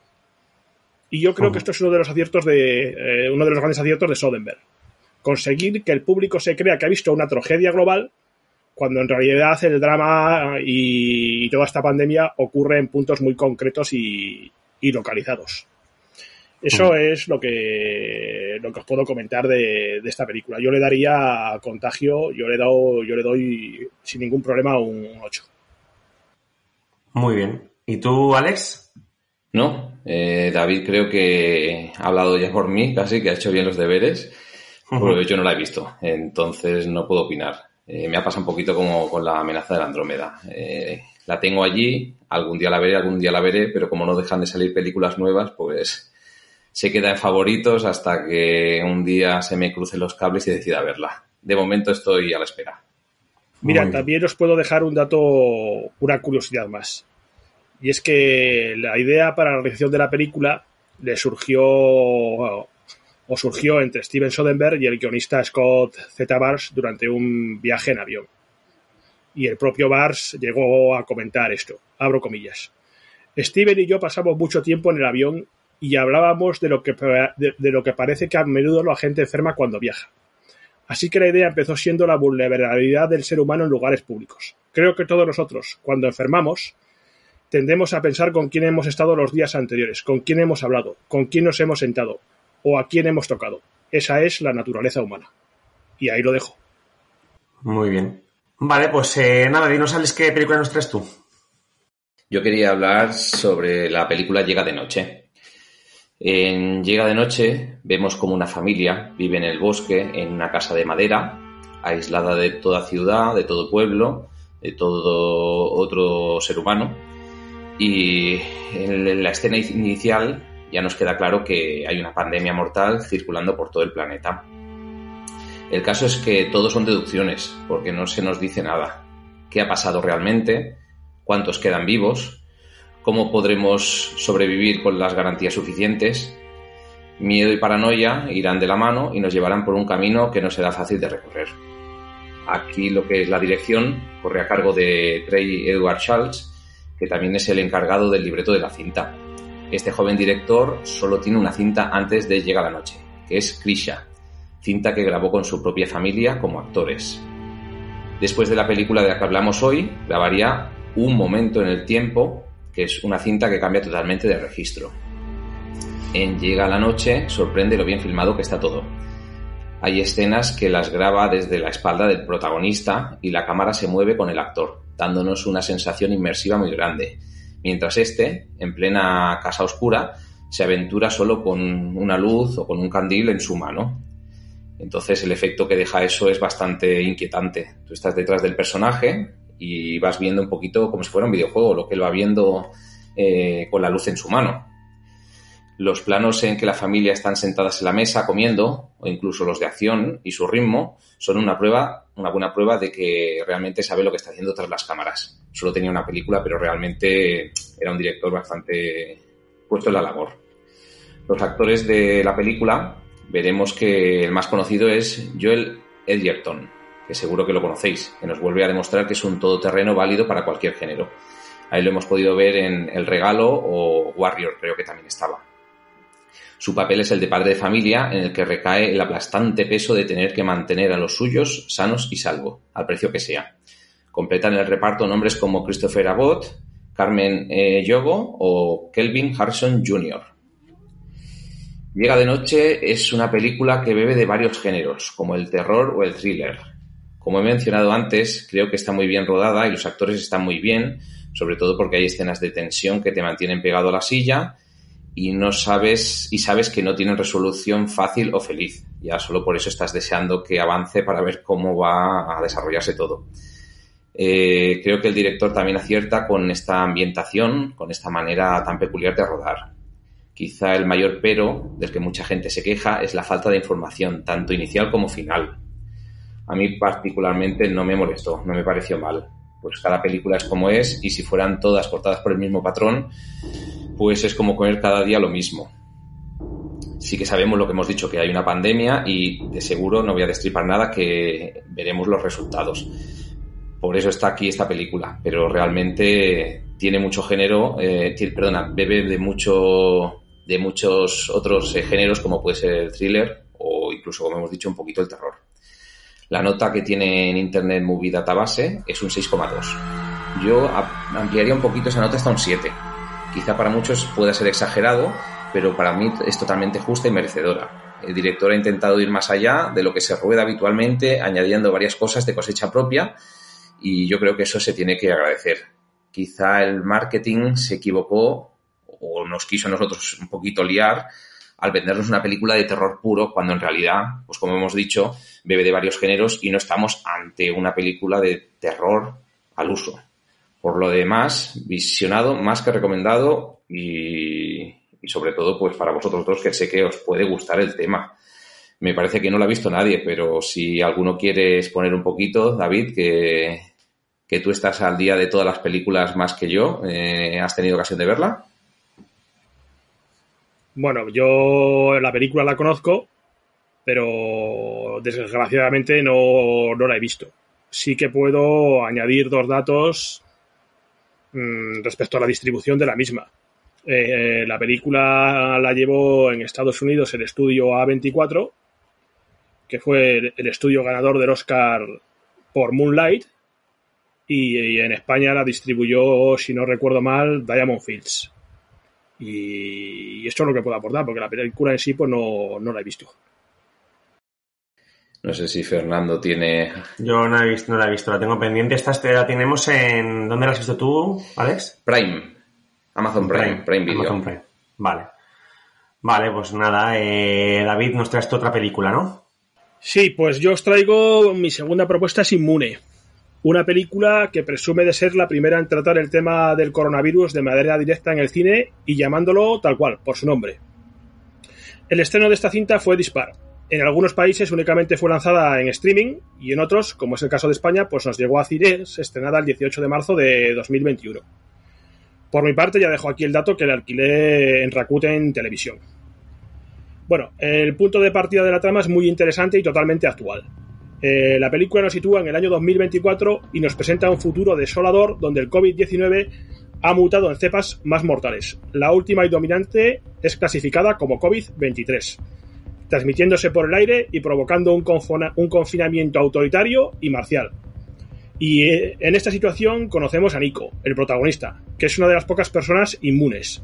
Y yo creo que esto es uno de los aciertos de eh, uno de los grandes aciertos de Soderbergh. Conseguir que el público se crea que ha visto una tragedia global cuando en realidad el drama y toda esta pandemia ocurre en puntos muy concretos y, y localizados. Eso es lo que, lo que os puedo comentar de, de esta película. Yo le daría a Contagio, yo le, doy, yo le doy sin ningún problema un 8. Muy bien. ¿Y tú, Alex? No, eh, David creo que ha hablado ya por mí, casi que ha hecho bien los deberes, porque yo no la he visto, entonces no puedo opinar. Eh, me ha pasado un poquito como con la amenaza de la Andrómeda. Eh, la tengo allí, algún día la veré, algún día la veré, pero como no dejan de salir películas nuevas, pues se queda en favoritos hasta que un día se me crucen los cables y decida verla. De momento estoy a la espera. Mira, también os puedo dejar un dato, una curiosidad más. Y es que la idea para la realización de la película le surgió o surgió entre Steven Soderbergh y el guionista Scott Z. Bars durante un viaje en avión. Y el propio Bars llegó a comentar esto, abro comillas. Steven y yo pasamos mucho tiempo en el avión y hablábamos de lo que, de, de lo que parece que a menudo la gente enferma cuando viaja. Así que la idea empezó siendo la vulnerabilidad del ser humano en lugares públicos. Creo que todos nosotros, cuando enfermamos, tendemos a pensar con quién hemos estado los días anteriores, con quién hemos hablado, con quién nos hemos sentado o a quién hemos tocado. Esa es la naturaleza humana. Y ahí lo dejo. Muy bien. Vale, pues eh, nada, dinos, Alex, qué película nos traes tú. Yo quería hablar sobre la película Llega de Noche. En Llega de Noche vemos como una familia vive en el bosque, en una casa de madera, aislada de toda ciudad, de todo pueblo, de todo otro ser humano. Y en la escena inicial ya nos queda claro que hay una pandemia mortal circulando por todo el planeta. El caso es que todo son deducciones, porque no se nos dice nada. ¿Qué ha pasado realmente? ¿Cuántos quedan vivos? ¿Cómo podremos sobrevivir con las garantías suficientes? Miedo y paranoia irán de la mano y nos llevarán por un camino que no será fácil de recorrer. Aquí lo que es la dirección corre a cargo de Trey Edward Charles, que también es el encargado del libreto de la cinta. Este joven director solo tiene una cinta antes de Llega la Noche, que es Krisha, cinta que grabó con su propia familia como actores. Después de la película de la que hablamos hoy, grabaría Un momento en el tiempo, que es una cinta que cambia totalmente de registro. En Llega la Noche sorprende lo bien filmado que está todo. Hay escenas que las graba desde la espalda del protagonista y la cámara se mueve con el actor, dándonos una sensación inmersiva muy grande, mientras este, en plena casa oscura, se aventura solo con una luz o con un candil en su mano. Entonces el efecto que deja eso es bastante inquietante. Tú estás detrás del personaje y vas viendo un poquito como si fuera un videojuego, lo que él va viendo eh, con la luz en su mano. Los planos en que la familia están sentadas en la mesa comiendo, o incluso los de acción y su ritmo, son una prueba, una buena prueba de que realmente sabe lo que está haciendo tras las cámaras. Solo tenía una película, pero realmente era un director bastante puesto en la labor. Los actores de la película, veremos que el más conocido es Joel Edgerton, que seguro que lo conocéis, que nos vuelve a demostrar que es un todoterreno válido para cualquier género. Ahí lo hemos podido ver en El Regalo o Warrior, creo que también estaba. Su papel es el de padre de familia, en el que recae el aplastante peso de tener que mantener a los suyos sanos y salvo, al precio que sea. Completan el reparto nombres como Christopher Abbott, Carmen eh, Yogo o Kelvin Harrison Jr. Llega de noche es una película que bebe de varios géneros, como el terror o el thriller. Como he mencionado antes, creo que está muy bien rodada y los actores están muy bien, sobre todo porque hay escenas de tensión que te mantienen pegado a la silla y no sabes y sabes que no tienen resolución fácil o feliz. Ya solo por eso estás deseando que avance para ver cómo va a desarrollarse todo. Eh, creo que el director también acierta con esta ambientación, con esta manera tan peculiar de rodar. Quizá el mayor pero del que mucha gente se queja es la falta de información, tanto inicial como final. A mí particularmente no me molestó, no me pareció mal. Pues cada película es como es y si fueran todas cortadas por el mismo patrón, pues es como comer cada día lo mismo. Sí que sabemos lo que hemos dicho, que hay una pandemia y de seguro no voy a destripar nada que veremos los resultados. Por eso está aquí esta película, pero realmente tiene mucho género, eh, perdona, bebe de mucho de muchos otros eh, géneros como puede ser el thriller o incluso, como hemos dicho, un poquito el terror. La nota que tiene en Internet Movie Database es un 6,2. Yo ampliaría un poquito esa nota hasta un 7. Quizá para muchos pueda ser exagerado, pero para mí es totalmente justa y merecedora. El director ha intentado ir más allá de lo que se rueda habitualmente, añadiendo varias cosas de cosecha propia, y yo creo que eso se tiene que agradecer. Quizá el marketing se equivocó o nos quiso a nosotros un poquito liar al vendernos una película de terror puro cuando en realidad, pues como hemos dicho, bebe de varios géneros y no estamos ante una película de terror al uso. Por lo demás, visionado, más que recomendado y, y sobre todo pues para vosotros dos que sé que os puede gustar el tema. Me parece que no lo ha visto nadie, pero si alguno quiere exponer un poquito, David, que, que tú estás al día de todas las películas más que yo, eh, ¿has tenido ocasión de verla? Bueno, yo la película la conozco, pero desgraciadamente no, no la he visto. Sí que puedo añadir dos datos mmm, respecto a la distribución de la misma. Eh, la película la llevó en Estados Unidos el estudio A24, que fue el estudio ganador del Oscar por Moonlight, y, y, en España la distribuyó, si no recuerdo mal, Diamond Fields. Y, y esto es lo que puedo aportar, porque la película en sí pues no, no la he visto. No sé si Fernando tiene. Yo no, he visto, no la he visto, la tengo pendiente. Esta la tenemos en. ¿Dónde la has visto tú, Alex? Prime. Amazon Prime, Prime, Prime Video. Amazon Prime. Vale. Vale, pues nada, eh, David, nos traes otra película, ¿no? Sí, pues yo os traigo mi segunda propuesta es Inmune. Una película que presume de ser la primera en tratar el tema del coronavirus de manera directa en el cine y llamándolo tal cual, por su nombre. El estreno de esta cinta fue dispar. En algunos países únicamente fue lanzada en streaming y en otros, como es el caso de España, pues nos llegó a cines estrenada el 18 de marzo de 2021. Por mi parte ya dejo aquí el dato que le alquilé en Rakuten Televisión. Bueno, el punto de partida de la trama es muy interesante y totalmente actual. Eh, la película nos sitúa en el año 2024 y nos presenta un futuro desolador donde el COVID-19 ha mutado en cepas más mortales. La última y dominante es clasificada como COVID-23, transmitiéndose por el aire y provocando un, un confinamiento autoritario y marcial. Y eh, en esta situación conocemos a Nico, el protagonista, que es una de las pocas personas inmunes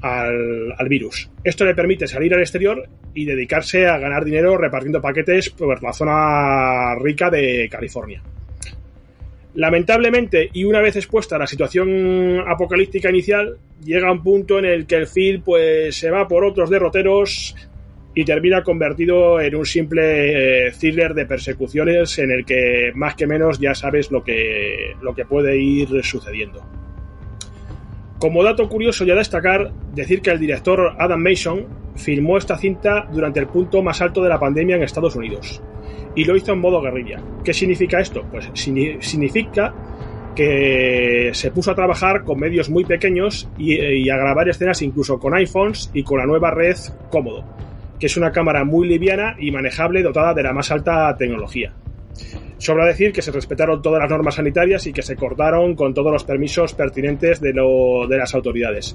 al, virus. Esto le permite salir al exterior y dedicarse a ganar dinero repartiendo paquetes por la zona rica de California. Lamentablemente, y una vez expuesta a la situación apocalíptica inicial, llega un punto en el que el Phil pues, se va por otros derroteros y termina convertido en un simple eh, thriller de persecuciones en el que más que menos ya sabes lo que, lo que puede ir sucediendo. Como dato curioso ya destacar, decir que el director Adam Mason filmó esta cinta durante el punto más alto de la pandemia en Estados Unidos y lo hizo en modo guerrilla. ¿Qué significa esto? Pues significa que se puso a trabajar con medios muy pequeños y, y, a grabar escenas incluso con iPhones y con la nueva red Cómodo, que es una cámara muy liviana y manejable dotada de la más alta tecnología. Sobra decir que se respetaron todas las normas sanitarias y que se cortaron con todos los permisos pertinentes de, lo, de las autoridades.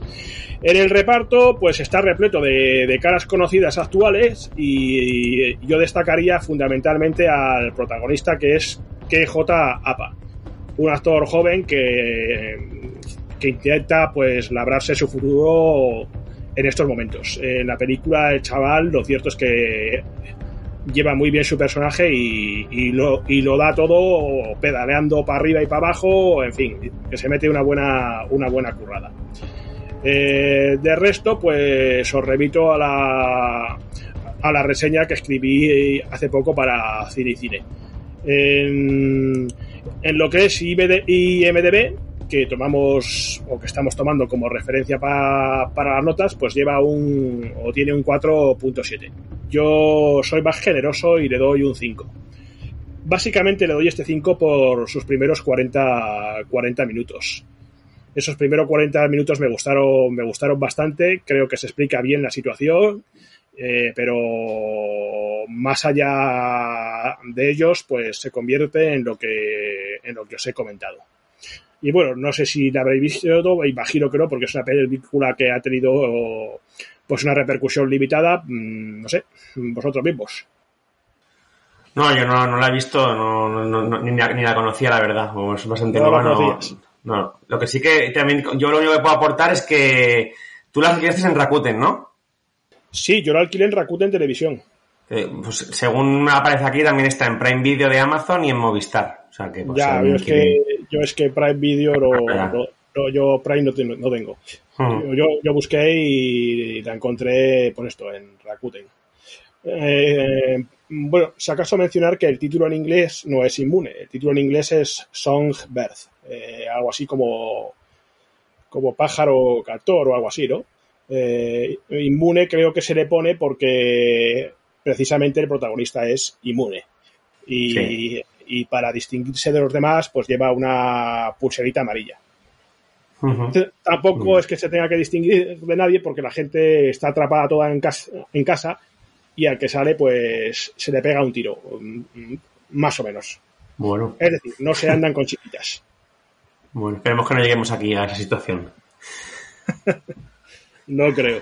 En el reparto, pues está repleto de, de caras conocidas actuales y, yo destacaría fundamentalmente al protagonista que es KJ Apa, un actor joven que, que intenta pues labrarse su futuro en estos momentos. En la película El chaval, lo cierto es que lleva muy bien su personaje y, lo, y lo da todo pedaleando para arriba y para abajo, en fin, que se mete una buena, una buena currada. Eh, de resto, pues os remito a la, a la reseña que escribí hace poco para Cine y Cine. En, en lo que es IMDB, que tomamos o que estamos tomando como referencia pa- para las notas, pues lleva un o tiene un 4.7. Yo soy más generoso y le doy un 5. Básicamente le doy este 5 por sus primeros 40, 40 minutos. Esos primeros 40 minutos me gustaron, me gustaron bastante. Creo que se explica bien la situación. eh, pero más allá de ellos, pues se convierte en lo que, en lo que os he comentado. Y bueno, no sé si la habréis visto, imagino que no, porque es una película que ha tenido pues una repercusión limitada, mm, no sé, vosotros mismos. No, yo no, no la he visto, no, ni, la- ni la conocía, la verdad. Es bastante nueva, no. Lo que sí que también, yo lo único que puedo aportar es que tú la alquilaste en Rakuten, ¿no? Sí, yo la alquilé en Rakuten Televisión. Eh, pues, según aparece aquí, también está en Prime Video de Amazon y en Movistar. O sea que, pues, ya, es, que, yo es que Prime Video no, Ah, ya. no- no, yo Prime no tengo. No tengo. Hmm. Yo, yo busqué y la encontré, pues esto, en Rakuten. Eh, bueno, si acaso mencionar que el título en inglés no es inmune, el título en inglés es Songbird, eh, algo así como, como pájaro cantor o algo así, ¿no? Eh, inmune creo que se le pone porque precisamente el protagonista es inmune. Y, Sí. Y para distinguirse de los demás, pues lleva una pulserita amarilla. Tampoco es que se tenga que distinguir de nadie porque la gente está atrapada toda en casa, en casa y al que sale pues se le pega un tiro, mm, más o menos. Bueno, Es decir, no se andan con chiquitas. bueno, esperemos que no lleguemos aquí a esa situación. No creo.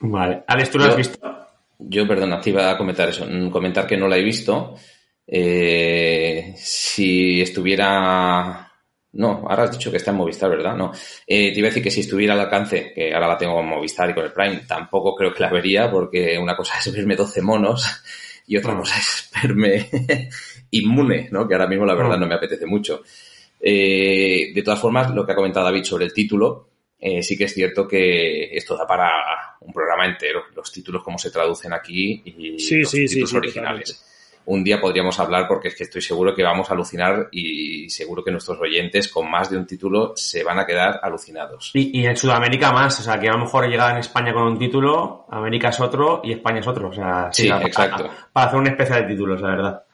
Vale. Alex, ¿tú lo has Yo- visto? Yo, perdona, te iba a comentar eso. mm, Comentar que no la he visto. Eh, si estuviera. No, ahora has dicho que está en Movistar, ¿verdad? No. Eh, te iba a decir que si estuviera al alcance, que ahora la tengo con Movistar y con el Prime, tampoco creo que la vería, porque una cosa es verme 12 monos y otra Ah. cosa es verme inmune, ¿no? Que ahora mismo la verdad Ah. no me apetece mucho. Eh, de todas formas, lo que ha comentado David sobre el título, eh, sí que es cierto que esto da para un programa entero, los títulos como se traducen aquí y Sí, los sí, sí, títulos sí, originales. Un día podríamos hablar porque es que estoy seguro que vamos a alucinar y seguro que nuestros oyentes con más de un título se van a quedar alucinados. Y, y en Sudamérica más, o sea, que a lo mejor llega en España con un título, América es otro y España es otro. O sea, Sí, a- a- exacto. para hacer un especial de títulos, la verdad.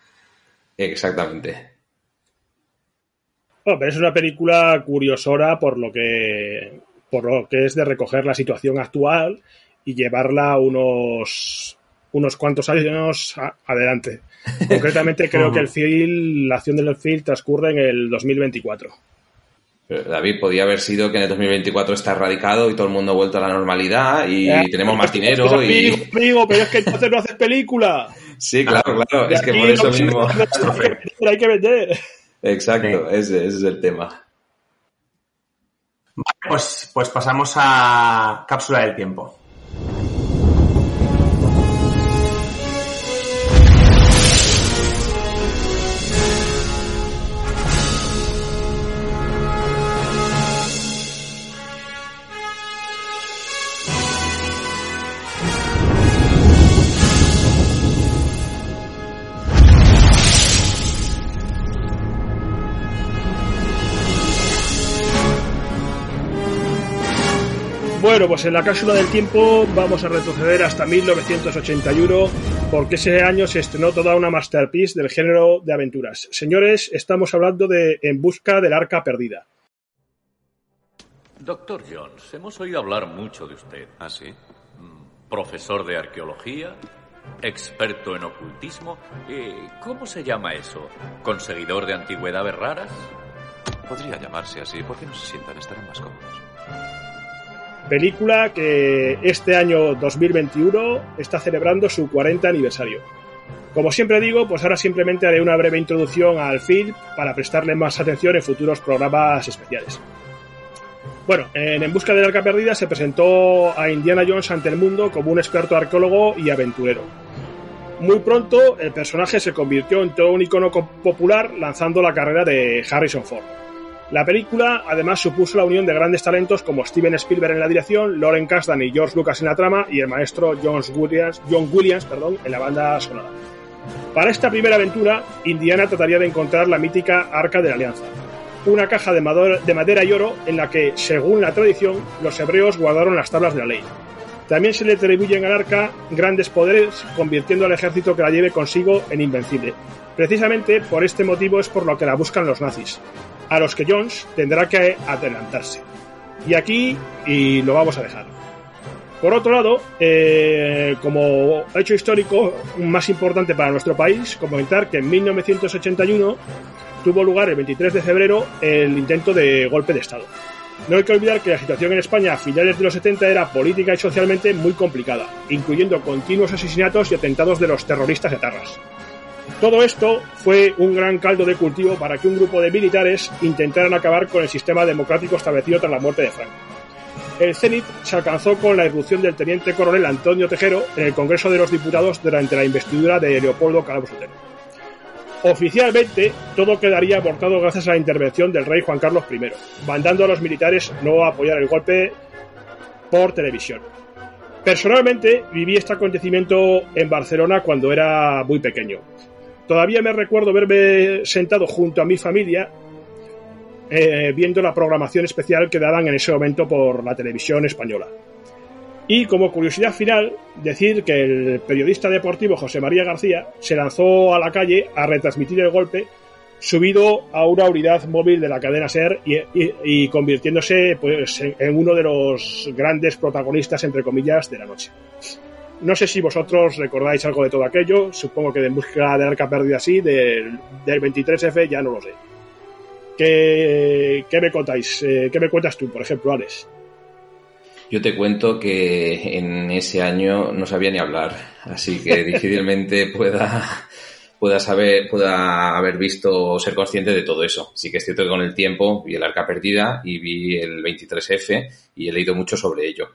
Exactamente. Bueno, pero es una película curiosora por lo que por lo que es de recoger la situación actual y llevarla unos unos cuantos años a- adelante. Concretamente creo que el film, la acción del film transcurre en el 2024. Pero, David, podía haber sido que en el 2024 está erradicado y todo el mundo ha vuelto a la normalidad y Eh, tenemos más pues, dinero pues, y... amigo, amigo, pero es que entonces no haces película. Sí, claro, claro, De es que por eso mismo... hay que vender, hay que vender. Exacto, ese, ese es el tema. Pues, pues pasamos a cápsula del tiempo. Bueno, pues en la cápsula del tiempo vamos a retroceder hasta 1981 porque ese año se estrenó toda una masterpiece del género de aventuras. Señores, estamos hablando de En busca del arca perdida. Doctor Jones, hemos oído hablar mucho de usted. ¿Ah, sí? Mm, Profesor de arqueología, experto en ocultismo. eh, ¿Cómo se llama eso? ¿Conseguidor de antigüedades raras? Podría llamarse así. ¿Por qué no se sientan? Estarán más cómodos. Película que este año 2021 está celebrando su 40 aniversario. Como siempre digo, pues ahora simplemente haré una breve introducción al film para prestarle más atención en futuros programas especiales. Bueno, en En Busca del Arca Perdida se presentó a Indiana Jones ante el mundo como un experto arqueólogo y aventurero. Muy pronto el personaje se convirtió en todo un icono popular lanzando la carrera de Harrison Ford. La película además supuso la unión de grandes talentos como Steven Spielberg en la dirección, Lauren Kasdan y George Lucas en la trama y el maestro John Williams, en la banda sonora. Para esta primera aventura, Indiana trataría de encontrar la mítica Arca de la Alianza, una caja de madera y oro en la que, según la tradición, los hebreos guardaron las tablas de la ley. También se le atribuyen al arca grandes poderes, convirtiendo al ejército que la lleve consigo en invencible. Precisamente por este motivo es por lo que la buscan los nazis, a los que Jones tendrá que adelantarse. Y aquí y lo vamos a dejar. Por otro lado, eh, como hecho histórico más importante para nuestro país, comentar que en 1981 tuvo lugar el 23 de febrero el intento de golpe de Estado. No hay que olvidar que la situación en España a finales de los 70 era política y socialmente muy complicada, incluyendo continuos asesinatos y atentados de los terroristas etarras. Todo esto fue un gran caldo de cultivo para que un grupo de militares intentaran acabar con el sistema democrático establecido tras la muerte de Franco. El cenit se alcanzó con la irrupción del teniente coronel Antonio Tejero en el Congreso de los Diputados durante la investidura de Leopoldo Calvo Sotelo. Oficialmente, todo quedaría abortado gracias a la intervención del rey Juan Carlos I, mandando a los militares no apoyar el golpe por televisión. Personalmente, viví este acontecimiento en Barcelona cuando era muy pequeño. Todavía me recuerdo verme sentado junto a mi familia eh, viendo la programación especial que daban en ese momento por la televisión española. Y como curiosidad final, decir que el periodista deportivo José María García se lanzó a la calle a retransmitir el golpe subido a una unidad móvil de la cadena SER y, convirtiéndose pues, en uno de los grandes protagonistas, entre comillas, de la noche. No sé si vosotros recordáis algo de todo aquello, supongo que de búsqueda de arca perdida sí, del, 23F ya no lo sé. ¿Qué, me contáis? Eh, ¿Qué me cuentas tú, por ejemplo, Alex? Yo te cuento que en ese año no sabía ni hablar, así que difícilmente pueda, pueda saber, pueda haber visto o ser consciente de todo eso. Sí que es cierto que con el tiempo vi el arca perdida y vi el 23F y he leído mucho sobre ello.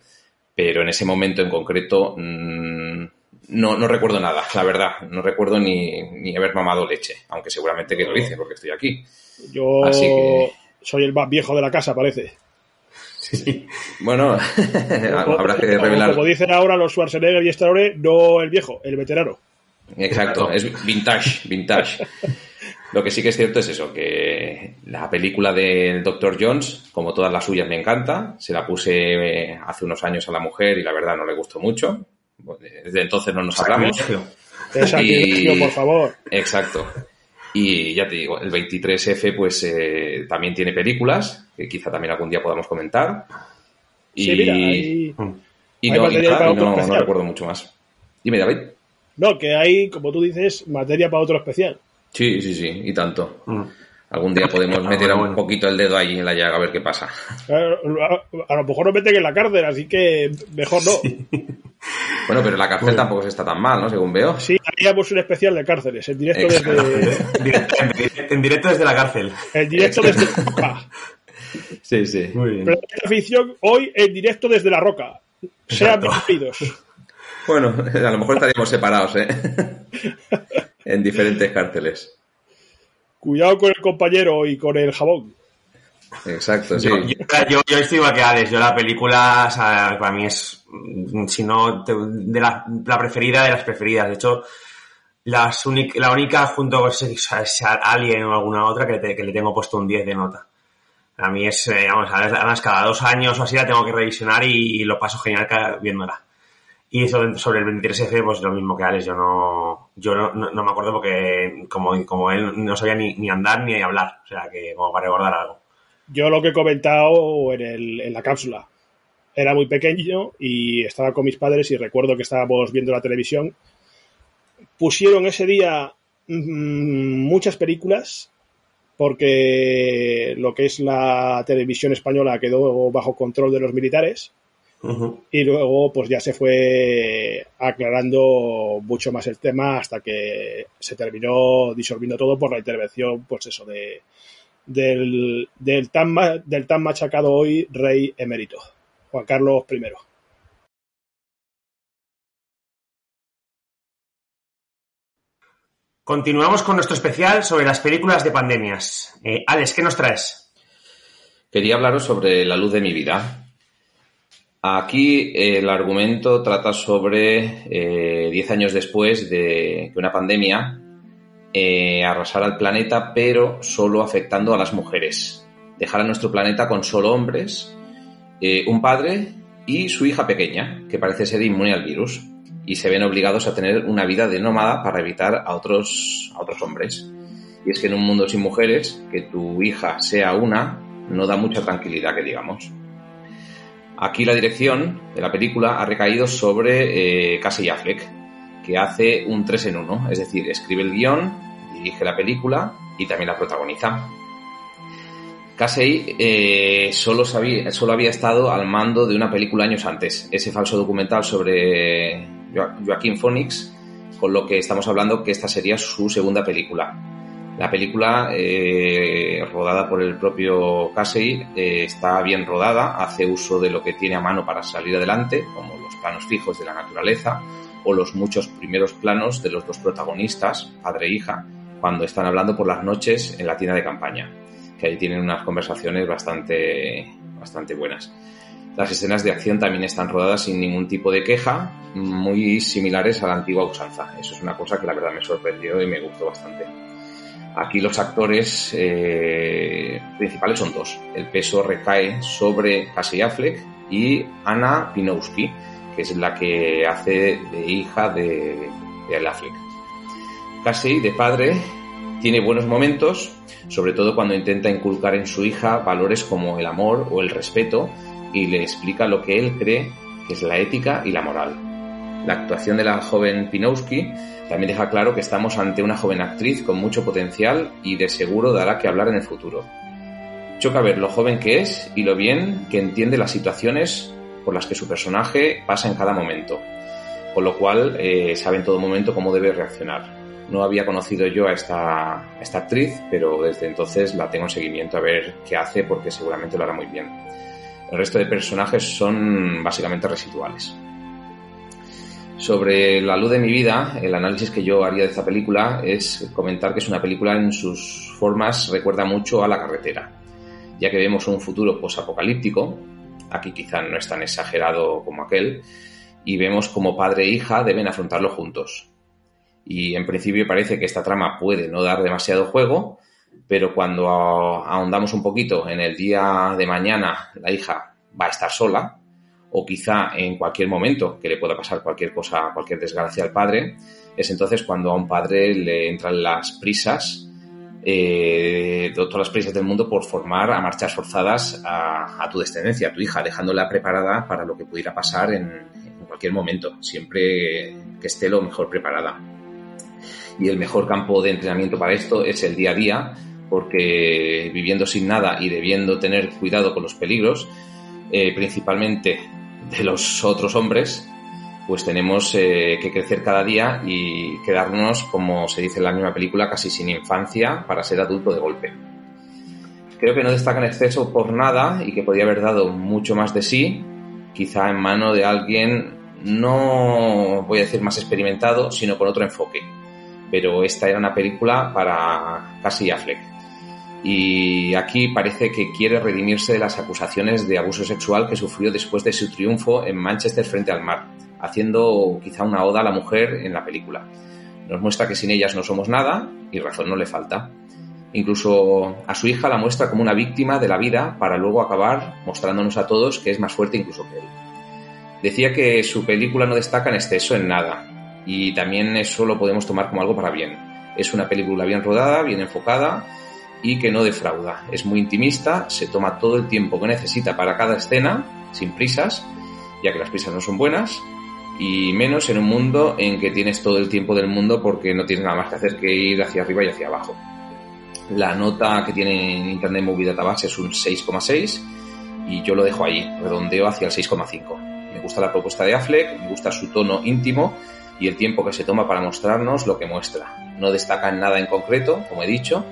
Pero en ese momento en concreto mm, no, no recuerdo nada, la verdad. No recuerdo ni, ni haber mamado leche, aunque seguramente que lo hice porque estoy aquí. Yo soy el más viejo de la casa, parece. Bueno, habrá que revelar. Como dicen ahora los Schwarzenegger y Stallone, no el viejo, el veterano. Exacto, es vintage, vintage. Lo que sí que es cierto es eso, que la película del Dr. Jones, como todas las suyas, me encanta. Se la puse eh, hace unos años a la mujer y la verdad no le gustó mucho. Desde entonces no nos hablamos. Y... por favor. Exacto. Y ya te digo, el 23F pues eh, también tiene películas, que quizá también algún día podamos comentar. Y, y, no, no, recuerdo mucho más. Dime, David. No, que hay, como tú dices, materia para otro especial. Sí, sí, sí, y tanto. Mm. Algún día podemos ah, meter un poquito el dedo ahí en la llaga a ver qué pasa. A, lo mejor nos meten en la cárcel, así que mejor no. Bueno, pero la cárcel tampoco se está tan mal, ¿no? Según veo. Sí, haríamos un especial de cárceles, en directo desde... en directo desde la cárcel. En directo desde... Sí, sí. Muy bien. Pero esta ficción hoy en directo desde la roca. Sean bienvenidos. Bueno, a lo mejor estaríamos separados, ¿eh? en diferentes cárceles. Cuidado con el compañero y con el jabón. Exacto, sí. Yo, yo, estoy igual que Alex. Yo la película, o sea, para mí es, si no, de la, la, preferida de las preferidas. De hecho, las la única junto con ese, Alien o alguna otra que, que, le tengo puesto un 10 de nota. A mí es, eh, vamos, además cada dos años o así la tengo que revisionar y, lo paso genial viéndola. Y sobre, sobre el 23F, pues lo mismo que Alex, yo no, yo no, no, me acuerdo porque como, como él no sabía ni, ni andar ni hablar, o sea que como para recordar algo. Yo lo que he comentado en, el, en la cápsula, era muy pequeño y estaba con mis padres y recuerdo que estábamos viendo la televisión. Pusieron ese día mm, muchas películas porque lo que es la televisión española quedó bajo control de los militares y luego pues ya se fue aclarando mucho más el tema hasta que se terminó disolviendo todo por la intervención pues eso de del, del, tan, del tan machacado hoy rey emérito, Juan Carlos I. Continuamos con nuestro especial sobre las películas de pandemias. Eh, Alex, ¿qué nos traes? Quería hablaros sobre La luz de mi vida. Aquí eh, el argumento trata sobre 10 eh, años después de una pandemia eh, arrasara el planeta, pero solo afectando a las mujeres. Dejar a nuestro planeta con solo hombres, un padre y su hija pequeña, que parece ser inmune al virus y se ven obligados a tener una vida de nómada para evitar a otros, a otros hombres. Y es que en un mundo sin mujeres, que tu hija sea una, no da mucha tranquilidad, que digamos. Aquí la dirección de la película ha recaído sobre eh, Casey Affleck, que hace un 3 en 1, es decir, escribe el guion, dirige la película y también la protagoniza. Casey eh, solo, había estado al mando de una película años antes, ese falso documental sobre Joaquín Phoenix, con lo que estamos hablando que esta sería su segunda película. La película, eh, rodada por el propio Casey, eh, está bien rodada, hace uso de lo que tiene a mano para salir adelante, como los planos fijos de la naturaleza o los muchos primeros planos de los dos protagonistas, padre e hija, cuando están hablando por las noches en la tienda de campaña, que ahí tienen unas conversaciones bastante, bastante buenas. Las escenas de acción también están rodadas sin ningún tipo de queja, muy similares a la antigua usanza. Eso es una cosa que la verdad me sorprendió y me gustó bastante. Aquí los actores eh, principales son dos. El peso recae sobre Casey Affleck y Anna Pinowski, que es la que hace de hija de, Affleck. Casey, de padre, tiene buenos momentos, sobre todo cuando intenta inculcar en su hija valores como el amor o el respeto, y le explica lo que él cree que es la ética y la moral. La actuación de la joven Pinowski también deja claro que estamos ante una joven actriz con mucho potencial y de seguro dará que hablar en el futuro. Choca ver lo joven que es y lo bien que entiende las situaciones por las que su personaje pasa en cada momento, con lo cual eh, sabe en todo momento cómo debe reaccionar. No había conocido yo a esta, a esta actriz, pero desde entonces la tengo en seguimiento a ver qué hace porque seguramente lo hará muy bien. El resto de personajes son básicamente residuales. Sobre La luz de mi vida, el análisis que yo haría de esta película es comentar que es una película en sus formas recuerda mucho a La carretera, ya que vemos un futuro posapocalíptico, aquí quizá no es tan exagerado como aquel, y vemos como padre e hija deben afrontarlo juntos. Y en principio parece que esta trama puede no dar demasiado juego, pero cuando ahondamos un poquito en el día de mañana, la hija va a estar sola, o quizá en cualquier momento que le pueda pasar cualquier cosa, cualquier desgracia al padre, es entonces cuando a un padre le entran las prisas, eh, todas las prisas del mundo por formar a marchas forzadas a, tu descendencia, a tu hija, dejándola preparada para lo que pudiera pasar en, cualquier momento, siempre que esté lo mejor preparada. Y el mejor campo de entrenamiento para esto es el día a día, porque viviendo sin nada y debiendo tener cuidado con los peligros, eh, principalmente de los otros hombres, pues tenemos eh, que crecer cada día y quedarnos, como se dice en la misma película, casi sin infancia para ser adulto de golpe. Creo que no destaca en exceso por nada y que podría haber dado mucho más de sí, quizá en mano de alguien no voy a decir más experimentado, sino con otro enfoque. Pero esta era una película para casi Affleck y aquí parece que quiere redimirse de las acusaciones de abuso sexual que sufrió después de su triunfo en Manchester frente al mar, haciendo quizá una oda a la mujer en la película. Nos muestra que sin ellas no somos nada y razón no le falta. Incluso a su hija la muestra como una víctima de la vida para luego acabar mostrándonos a todos que es más fuerte incluso que él. Decía que su película no destaca en exceso en nada y también eso lo podemos tomar como algo para bien. Es una película bien rodada, bien enfocada y que no defrauda. Es muy intimista, se toma todo el tiempo que necesita para cada escena, sin prisas, ya que las prisas no son buenas, y menos en un mundo en que tienes todo el tiempo del mundo porque no tienes nada más que hacer que ir hacia arriba y hacia abajo. La nota que tiene en Internet Movie Database es un 6,6 y yo lo dejo ahí, redondeo hacia el 6,5. Me gusta la propuesta de Affleck, me gusta su tono íntimo y el tiempo que se toma para mostrarnos lo que muestra. No destaca en nada en concreto, como he dicho,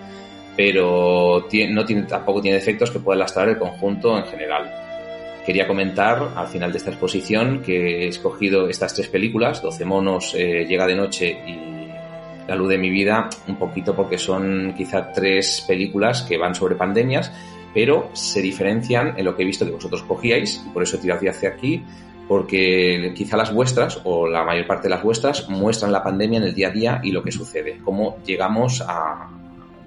pero no tiene, tampoco tiene efectos que puedan lastrar el conjunto en general. Quería comentar al final de esta exposición que he escogido estas tres películas, 12 monos, eh, Llega de noche y La luz de mi vida, un poquito porque son quizá tres películas que van sobre pandemias, pero se diferencian en lo que he visto que vosotros cogíais, y por eso he tirado hacia aquí, porque quizá las vuestras, o la mayor parte de las vuestras, muestran la pandemia en el día a día y lo que sucede, cómo llegamos a,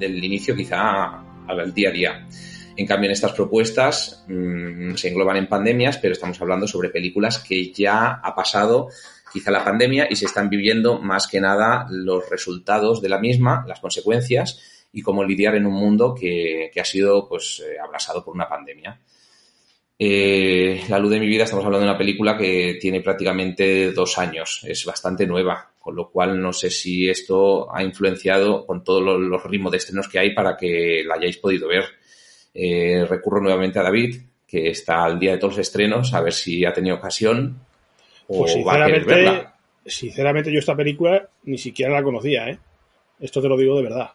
del inicio quizá al día a día. En cambio, en estas propuestas mmm, se engloban en pandemias, pero estamos hablando sobre películas que ya ha pasado quizá la pandemia y se están viviendo más que nada los resultados de la misma, las consecuencias y cómo lidiar en un mundo que, que ha sido pues eh, abrasado por una pandemia. Eh, la luz de mi vida, estamos hablando de una película que tiene prácticamente dos años, es bastante nueva, con lo cual no sé si esto ha influenciado con todos los, los ritmos de estrenos que hay para que la hayáis podido ver. Eh, recurro nuevamente a David, que está al día de todos los estrenos, a ver si ha tenido ocasión o Pues va a querer verla. sinceramente yo esta película ni siquiera la conocía, ¿eh? Esto te lo digo de verdad.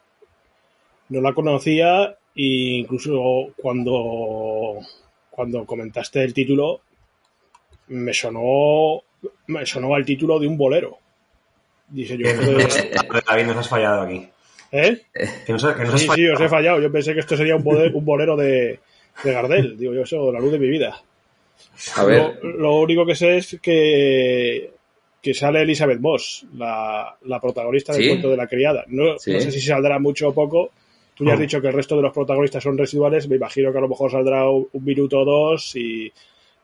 No la conocía e incluso cuando, cuando comentaste el título me sonó me sonó al título de un bolero. Dije yo, pues, David, nos has fallado aquí. ¿eh? Que nos, que nos has Sí, sí, os he fallado. Yo pensé que esto sería un, poder- un bolero de, de Gardel. Digo yo, eso, la luz de mi vida. A ver, Lo, lo único que sé es que, que sale Elizabeth Moss, la, la protagonista del Sí. cuento de la criada. No, Sí. no sé si saldrá mucho o poco. Tú ya has Mm. dicho que el resto de los protagonistas son residuales. Me imagino que a lo mejor saldrá un, un minuto o dos y,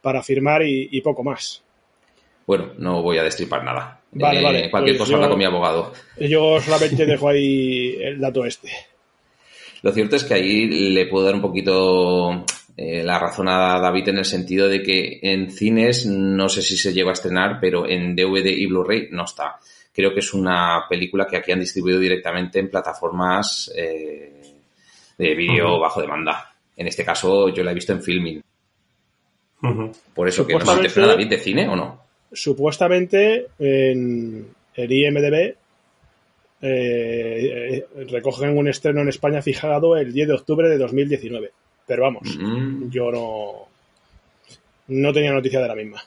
para firmar y, y poco más. bueno, no voy a destripar nada. Vale, Eh, vale, Cualquier pues cosa habla con mi abogado. Yo solamente dejo ahí el dato este. Lo cierto es que ahí le puedo dar un poquito eh, la razón a David en el sentido de que en cines no sé si se llegó a estrenar, pero en DVD y Blu-ray no está. Creo que es una película que aquí han distribuido directamente en plataformas eh, de vídeo bajo demanda. En este caso yo la he visto en filming. Por eso que no sé si te suena David de cine o no. Supuestamente en el IMDB eh, eh, recogen un estreno en España fijado el 10 de octubre de 2019. Pero vamos, Mm. yo no, no tenía noticia de la misma.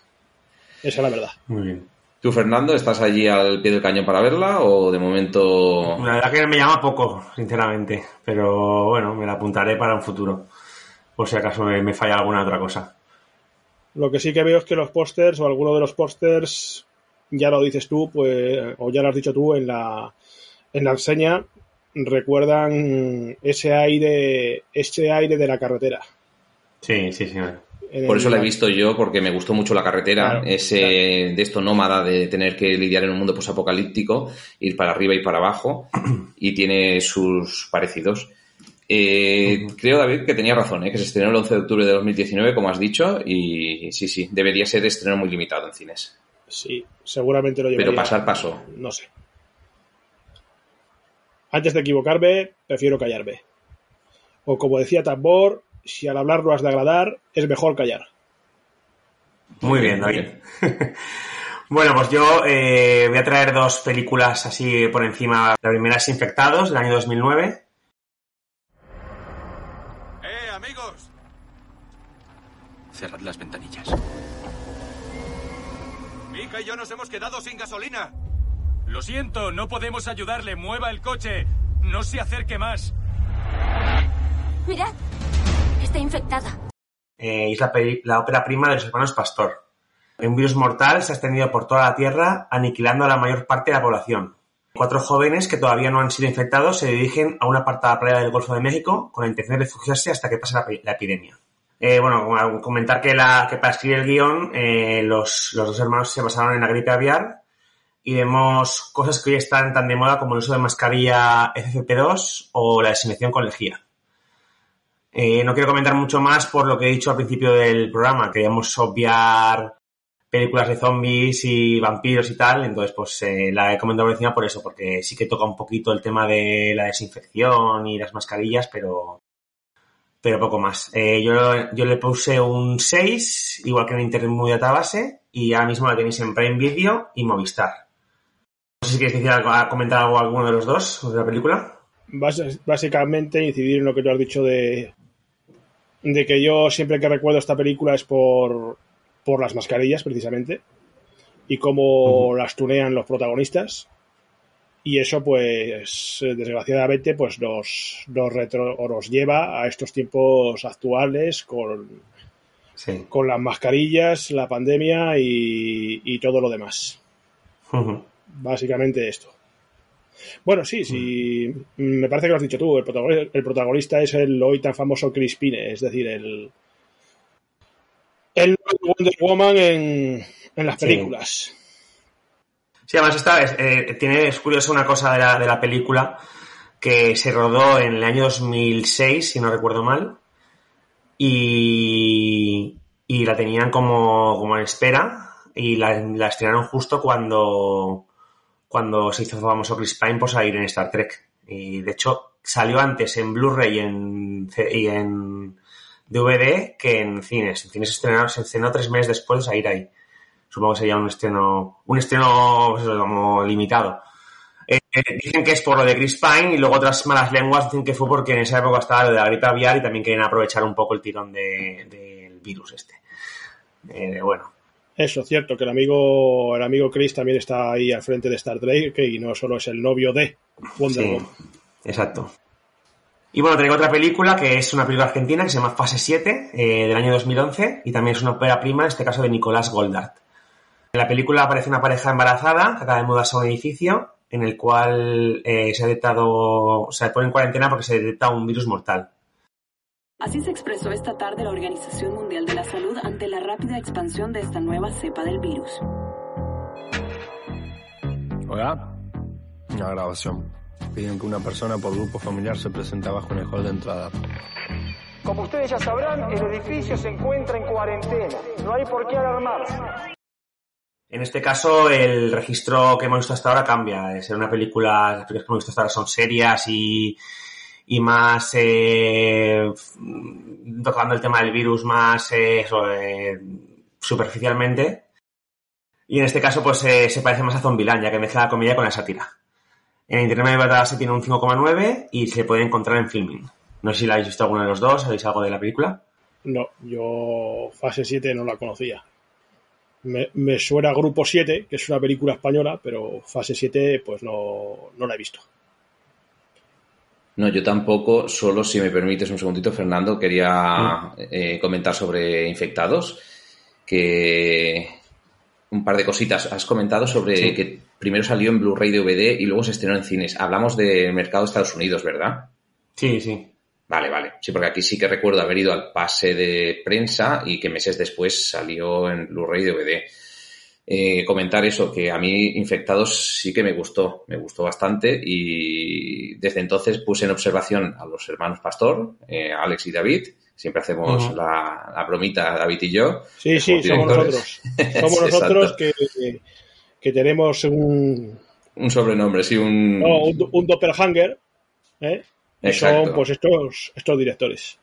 Esa es la verdad. Muy bien. ¿Tú, Fernando, estás allí al pie del cañón para verla o de momento... La verdad que me llama poco, sinceramente. Pero bueno, me la apuntaré para un futuro. Por si acaso me, me falla alguna otra cosa. Lo que sí que veo es que los pósters o alguno de los pósters, ya lo dices tú, pues, o ya lo has dicho tú en la, en la enseña, recuerdan ese aire, ese aire de la carretera. Sí, sí, sí. Por el- eso la he visto yo, porque me gustó mucho la carretera, Claro, ese de esto nómada de tener que lidiar en un mundo posapocalíptico, ir para arriba y para abajo, y tiene sus parecidos. Eh, Creo, David, que tenía razón, ¿eh? que se estrenó el 11 de octubre de 2019, como has dicho, y sí, sí, debería ser estreno muy limitado en cines. Sí, seguramente lo llevaría. Pero pasar paso. No sé. Antes de equivocarme, prefiero callarme. O como decía Tambor, si al hablar no has de agradar, es mejor callar. Muy bien, David. bueno, pues yo eh, voy a traer dos películas así por encima. La primera es Infectados, del año 2009. ¡Eh, amigos! Cerrad las ventanillas. Mika y yo nos hemos quedado sin gasolina. Lo siento, no podemos ayudarle. Mueva el coche. No se acerque más. Mirad, está infectada. Eh, es la, la ópera prima de los hermanos Pastor. Un virus mortal se ha extendido por toda la Tierra, aniquilando a la mayor parte de la población. Cuatro jóvenes que todavía no han sido infectados se dirigen a una apartada playa del Golfo de México con la intención de refugiarse hasta que pase la, la epidemia. Eh, bueno, comentar que, la, que para escribir el guion eh, los, los dos hermanos se basaron en la gripe aviar y vemos cosas que hoy están tan de moda como el uso de mascarilla FFP2 o la desinfección con lejía. Eh, no quiero comentar mucho más por lo que he dicho al principio del programa. Queríamos obviar películas de zombies y vampiros y tal, entonces pues eh, la he comentado encima por eso, porque sí que toca un poquito el tema de la desinfección y las mascarillas, pero pero poco más. Eh, yo, yo le puse un 6, igual que en Internet Movie Database, y ahora mismo la tenéis en Prime Video y Movistar. No sé si queréis decir algo, comentar algo alguno de los dos de la película. Básicamente incidir en lo que tú has dicho de, de que yo siempre que recuerdo esta película es por, por las mascarillas, precisamente, y cómo las tunean los protagonistas. y eso pues desgraciadamente pues nos, nos, retro, o nos lleva a estos tiempos actuales con, Sí. con las mascarillas, la pandemia y, y todo lo demás. Básicamente esto. Bueno, sí, sí. Me parece que lo has dicho tú. El protagonista, el protagonista es el hoy tan famoso Chris Pine, es decir, el. El Wonder Woman en, en las Sí. películas. Sí, además esta es, eh, tiene, es curioso una cosa de la, de la película que se rodó en el año 2006, si no recuerdo mal, y, y la tenían como, como en espera y la, la estrenaron justo cuando, cuando se hizo famoso Chris Pine por salir en Star Trek. Y de hecho salió antes en Blu-ray y en, y en DVD que en cines. En cines se estrenó, tres meses después de salir ahí. Supongo que sería un estreno, un estreno pues como limitado. Eh, eh, dicen que es por lo de Chris Pine y luego otras malas lenguas dicen que fue porque en esa época estaba lo de la gripe aviar y también quieren aprovechar un poco el tirón de- del virus este. Eh, bueno, Eso, cierto, que el amigo, el amigo Chris también está ahí al frente de Star Trek y no solo es el novio de Wonder Sí, Woman. exacto. Y bueno, tengo otra película que es una película argentina que se llama Fase 7 eh, del año 2011 y también es una ópera prima, en este caso de Nicolás Goldart. En la película aparece una pareja embarazada que acaba de mudarse a un edificio en el cual eh, se ha detectado, se pone en cuarentena porque se detecta un virus mortal. Así se expresó esta tarde la Organización Mundial de la Salud ante la rápida expansión de esta nueva cepa del virus. Hola. Una grabación. Piden que una persona por grupo familiar se presente abajo en el hall de entrada. Como ustedes ya sabrán, el edificio se encuentra en cuarentena. No hay por qué alarmarse. En este caso, el registro que hemos visto hasta ahora cambia. De ser una película, las películas que hemos visto hasta ahora son serias y, y más eh, tocando el tema del virus más eh, eh, superficialmente. Y en este caso, pues eh, se parece más a Zombieland, ya que mezcla la comedia con la sátira. En Internet de se tiene un 5,9 y se puede encontrar en Filming. No sé si la habéis visto alguno de los dos, ¿sabéis algo de la película? No, yo Fase 7 no la conocía. Me, me suena Grupo 7, que es una película española, pero Fase 7 pues no, no la he visto. No, yo tampoco, solo si me permites un segundito, Fernando, quería eh, comentar sobre infectados, que un par de cositas. Has comentado sobre Sí. que primero salió en Blu-ray DVD y luego se estrenó en cines. Hablamos del mercado de Estados Unidos, ¿verdad? Sí, sí. Vale, vale. Sí, porque aquí sí que recuerdo haber ido al pase de prensa y que meses después salió en Blu-ray DVD. Eh, comentar eso, que a mí Infectados sí que me gustó, me gustó bastante y desde entonces puse en observación a los hermanos Pastor, eh, Alex y David. Siempre hacemos la, la bromita David y yo. Sí, sí, somos nosotros. Somos nosotros que, que tenemos un, Un sobrenombre, sí, un... no, un, un doppelhanger, ¿eh? Y son pues estos, estos directores.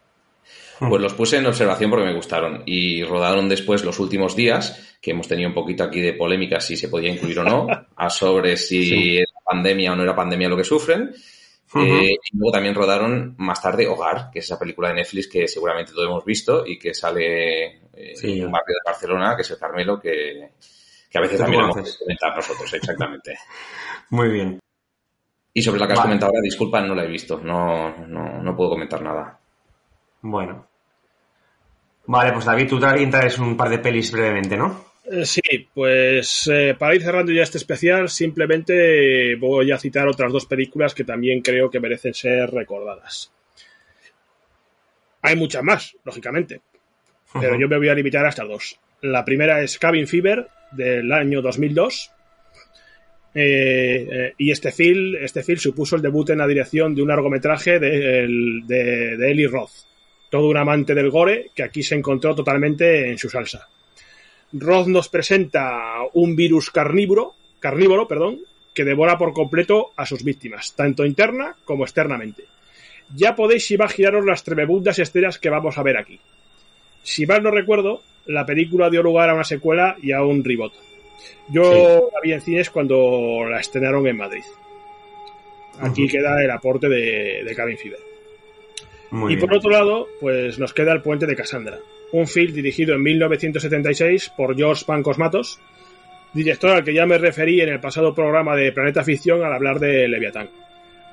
Pues los puse en observación porque me gustaron y rodaron después los últimos días, que hemos tenido un poquito aquí de polémica si se podía incluir o no, a sobre si Sí. era pandemia o no era pandemia lo que sufren. Eh, y luego también rodaron más tarde Hogar, que es esa película de Netflix que seguramente todos hemos visto y que sale eh, Sí. en un barrio de Barcelona, que es el Carmelo, que, que a veces también hemos conoces. de comentar nosotros, exactamente. Muy bien. Y sobre la que has Vale. comentado ahora, disculpa, no la he visto, no, no, no puedo comentar nada. Bueno. Vale, pues David, tú también traes un par de pelis brevemente, ¿no? Eh, Sí, pues eh, para ir cerrando ya este especial, simplemente voy a citar otras dos películas que también creo que merecen ser recordadas. Hay muchas más, lógicamente, pero yo me voy a limitar a estas dos. La primera es Cabin Fever, del año 2002. Eh, eh, y este film, este film supuso el debut en la dirección de un largometraje de, de, de Eli Roth, todo un amante del gore que aquí se encontró totalmente en su salsa. Roth nos presenta un virus carnívoro, carnívoro, perdón, que devora por completo a sus víctimas, tanto interna como externamente. Ya podéis imaginaros las tremebundas escenas que vamos a ver aquí. Si mal no recuerdo, la película dio lugar a una secuela y a un reboot. Yo la vi en cines cuando la estrenaron en Madrid. Aquí queda el aporte de, de Cabin Fever. Muy y bien. por otro lado, pues nos queda El Puente de Cassandra, un film dirigido en 1976 por George Pancos Matos, director al que ya me referí en el pasado programa de Planeta Ficción al hablar de Leviatán.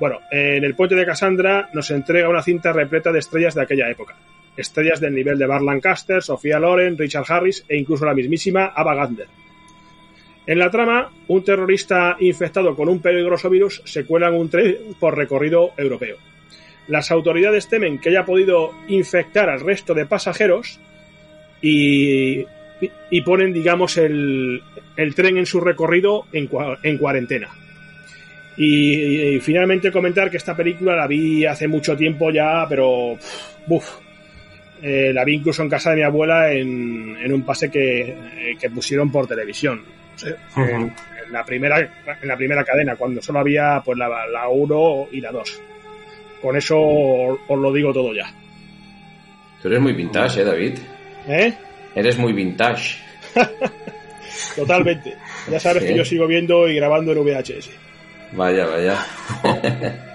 Bueno, en El Puente de Cassandra nos entrega una cinta repleta de estrellas de aquella época. Estrellas del nivel de Bar Lancaster, Sofía Loren, Richard Harris e incluso la mismísima Ava Gardner. En la trama, un terrorista infectado con un peligroso virus se cuela en un tren por recorrido europeo. Las autoridades temen que haya podido infectar al resto de pasajeros y, y ponen, digamos, el, el, tren en su recorrido en, en cuarentena. Y, y, finalmente comentar que esta película la vi hace mucho tiempo ya, pero uf, eh, la vi incluso en casa de mi abuela en, en un pase que, que, pusieron por televisión. Uh -huh. en, en, la primera, en la primera cadena, cuando solo había pues la, la 1 y la 2. Con eso os, os lo digo todo ya. Tú eres muy vintage, ¿eh, David? ¿Eh? Eres muy vintage. Totalmente. Ya sabes ¿Sí? que yo sigo viendo y grabando en VHS. Vaya, vaya.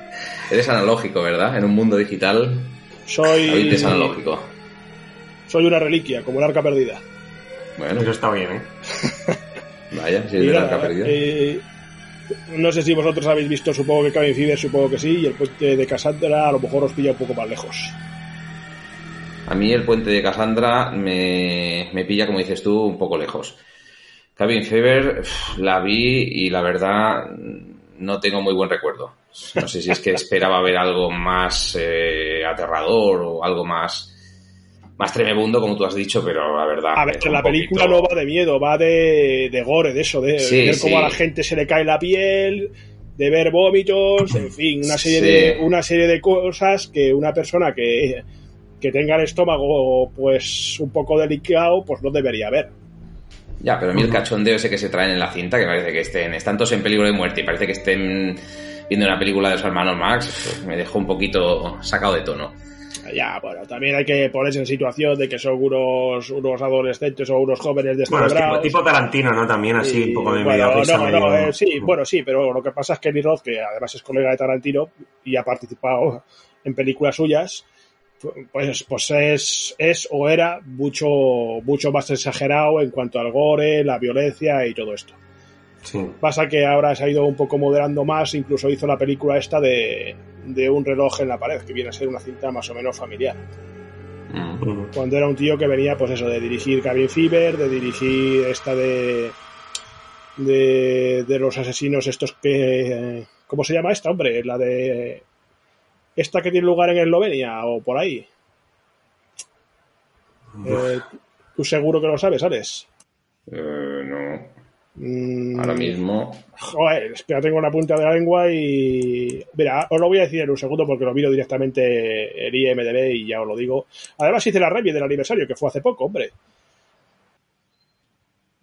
Eres analógico, ¿verdad? En un mundo digital. Soy. David es analógico. Soy una reliquia, como el arca perdida. Bueno, eso está bien, ¿eh? Vaya, si es el arca perdida. Eh, no sé si vosotros habéis visto, supongo que Cabin Fever, supongo que sí, y el puente de Cassandra a lo mejor os pilla un poco más lejos. A mí el puente de Cassandra me, me pilla, como dices tú, un poco lejos. Cabin Fever la vi y la verdad no tengo muy buen recuerdo. No sé si es que esperaba ver algo más eh, aterrador o algo más más tremebundo, como tú has dicho, pero la verdad. A ver, la película poquito... no va de miedo, va de, de gore, de eso, de, sí, ver cómo a la gente se le cae la piel, de ver vómitos, en fin, una serie, sí. de, una serie de cosas que una persona que, que tenga el estómago pues un poco delicado, pues no debería ver. Ya, pero a mí el cachondeo ese que se traen en la cinta, que parece que estén, están todos en peligro de muerte y parece que estén viendo una película de los hermanos Max, pues me dejó un poquito sacado de tono. Ya, bueno, también hay que ponerse en situación de que son unos, unos adolescentes o unos jóvenes descerebrados. Bueno, tipo, tipo, Tarantino, ¿no? También así, y, un poco de bueno, medio no, no, eh, sí, bueno, sí, pero lo que pasa es que Eli Roth, que además es colega de Tarantino y ha participado en películas suyas, pues, pues es, es o era mucho, mucho más exagerado en cuanto al gore, la violencia y todo esto. Sí. Pasa que ahora se ha ido un poco moderando más, incluso hizo la película esta de, de un reloj en la pared, que viene a ser una cinta más o menos familiar. Mm. Cuando era un tío que venía, pues eso, de dirigir Cabin Fever, de dirigir esta de, de, de los asesinos estos que... ¿Cómo se llama esta, hombre? La de... Esta que tiene lugar en Eslovenia o por ahí. Eh, tú seguro que lo sabes, ¿sabes? Eh. Mm, Ahora mismo. Joder, es que ya tengo una punta de la lengua y. Mira, os lo voy a decir en un segundo porque lo miro directamente en IMDB y ya os lo digo. Además hice la review del aniversario, que fue hace poco, hombre.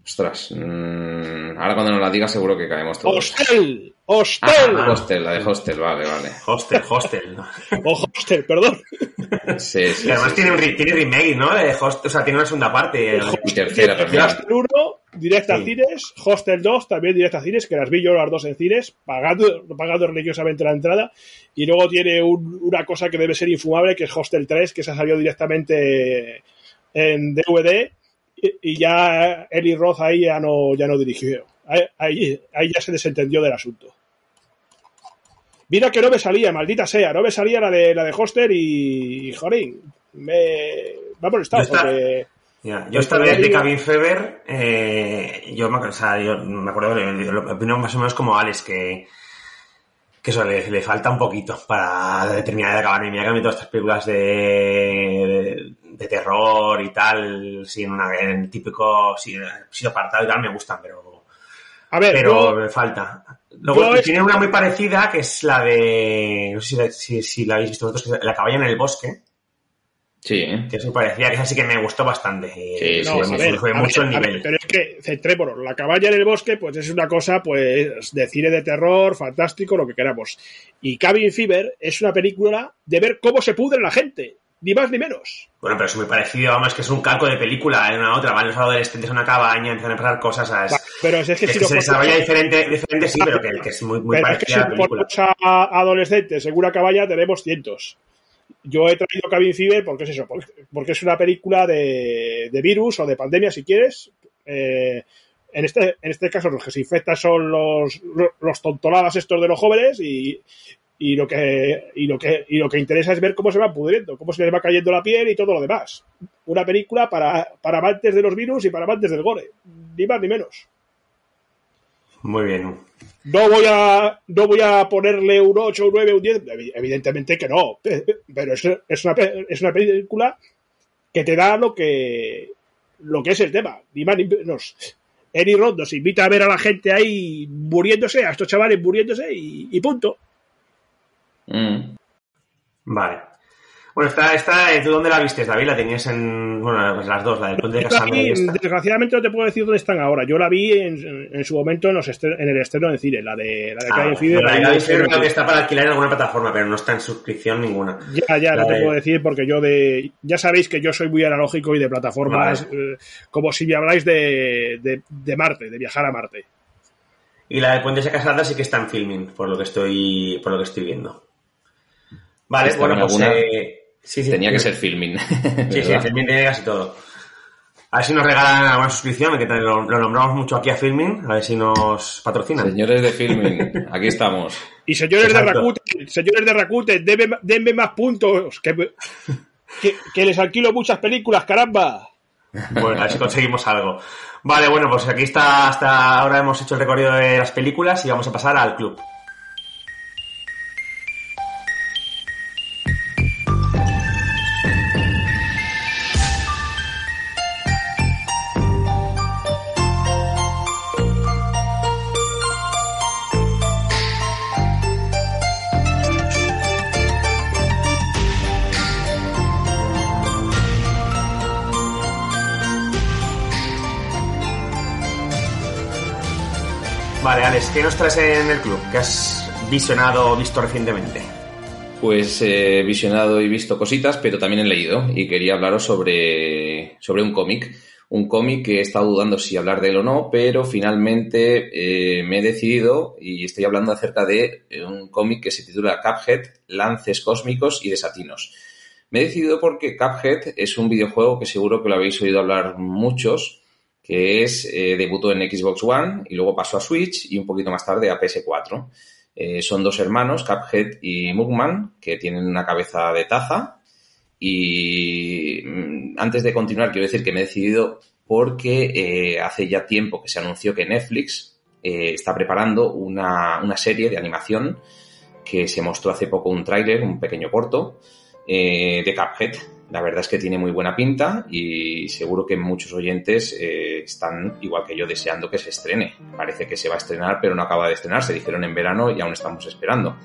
Ostras, mmm, ahora cuando nos la digas seguro que caemos todos. ¡Hostel! ¡Hostel! Ah, hostel, la de hostel, vale, vale. Hostel, hostel. o hostel, perdón. Sí, sí. Y además sí, tiene, sí. Un, tiene remake, ¿no? De hostel, o sea, tiene una segunda parte. Y tercera también. Hostel 1, directa sí. a cines. Hostel 2, también directa a cines, que las vi yo las dos en cines, pagando, pagando religiosamente la entrada. Y luego tiene un, una cosa que debe ser infumable, que es Hostel 3, que se salió directamente en DVD y ya Eli Roth ahí ya no, ya no dirigió. Ahí, ahí, ya se desentendió del asunto. Mira que no me salía, maldita sea, no me salía la de la de Hoster y, y jorín, me, me ha molestado porque... Yeah. Yo esta vez de Cabin Fever, eh, yo, o sea, yo me acuerdo, opino más o menos como Alex, que, que eso le, le, falta un poquito para determinar de acabar. Y mira que han todas estas películas de, de, de, terror y tal, sin una, en típico, sin, sin apartado y tal, me gustan, pero. A ver, pero yo, me falta. Luego tiene es... una muy parecida que es la de. No sé si, si, si la habéis visto vosotros, La cabaña en el bosque. Sí. Que se parecía, que así que me gustó bastante. Sí, no, sí, fue, sí. fue mucho ver, el nivel. Ver, pero es que, centrémonos, la cabaña en el bosque, pues es una cosa, pues, de cine de terror, fantástico, lo que queramos. Y Cabin Fever es una película de ver cómo se pudre la gente. Ni más ni menos. Bueno, pero es muy parecido, vamos, que es un calco de película en una otra. Van los adolescentes a una cabaña, empiezan a pasar cosas. ¿sabes? Pero es, es que, que si se desarrolla diferente, diferente, sí, pero que, que es muy, muy parecida es que si a la película. a adolescentes en una cabaña tenemos cientos. Yo he traído Cabin Fever porque es eso, porque es una película de, de virus o de pandemia, si quieres, eh, en este, en este caso los que se infectan son los, los tontoladas estos de los jóvenes y, y lo que y lo que y lo que interesa es ver cómo se va pudriendo, cómo se les va cayendo la piel y todo lo demás. Una película para, para amantes de los virus y para amantes del gore, ni más ni menos. Muy bien. No voy a no voy a ponerle un 8, un 9, un 10, evidentemente que no, pero es, es, una, es una película que te da lo que lo que es el tema, ni más ni menos. Eri Rondo se invita a ver a la gente ahí muriéndose, a estos chavales muriéndose y, y punto. Mm. Vale. Bueno, esta, esta, ¿tú dónde la viste, David? La tenías en, bueno, pues las dos, la del Puente de Cassandra y esta. Desgraciadamente no te puedo decir dónde están ahora. Yo la vi en, en su momento en, los en, el estreno de cine, la de la de ah. La de creo que está para alquilar en alguna plataforma, pero no está en suscripción ninguna. Ya, ya, la no te puedo decir porque yo de... Ya sabéis que yo soy muy analógico y de plataformas, vale. eh, como si me habláis de, de, de, Marte, de viajar a Marte. Y la de Puente de Cassandra sí que está en filming, por lo que estoy, por lo que estoy viendo. Vale, bueno, en pues... Eh, sí, sí, Tenía que ser filming. Sí, sí, ¿verdad? Filmin tiene casi todo. A ver si nos regalan alguna suscripción, que lo, lo nombramos mucho aquí a Filmin, a ver si nos patrocinan. Señores de filming, aquí estamos. Y señores Exacto. de Rakuten, señores de Rakuten, denme, denme más puntos, que, que, que les alquilo muchas películas, caramba. Bueno, a ver si conseguimos algo. Vale, bueno, pues aquí está, hasta ahora hemos hecho el recorrido de las películas y vamos a pasar al club. ¿Qué nos traes en el club? ¿Qué has visionado o visto recientemente? Pues eh, he visionado y visto cositas, pero también he leído y quería hablaros sobre, sobre un cómic. Un cómic que he estado dudando si hablar de él o no, pero finalmente eh, me he decidido y estoy hablando acerca de eh, un cómic que se titula Cuphead, Lances Cósmicos y Desatinos. Me he decidido porque Cuphead es un videojuego que seguro que lo habéis oído hablar muchos, que es eh, debutó en Xbox One y luego pasó a Switch y un poquito más tarde a PS4. Eh, son dos hermanos, Cuphead y Mugman, que tienen una cabeza de taza. Y mm, antes de continuar, quiero decir que me he decidido porque eh, hace ya tiempo que se anunció que Netflix está preparando una, una, serie de animación que se mostró hace poco un tráiler, un pequeño corto, de Cuphead. La verdad es que tiene muy buena pinta y seguro que muchos oyentes eh, están, igual que yo, deseando que se estrene. Parece que se va a estrenar, pero no acaba de estrenarse. Dijeron en verano y aún estamos esperando.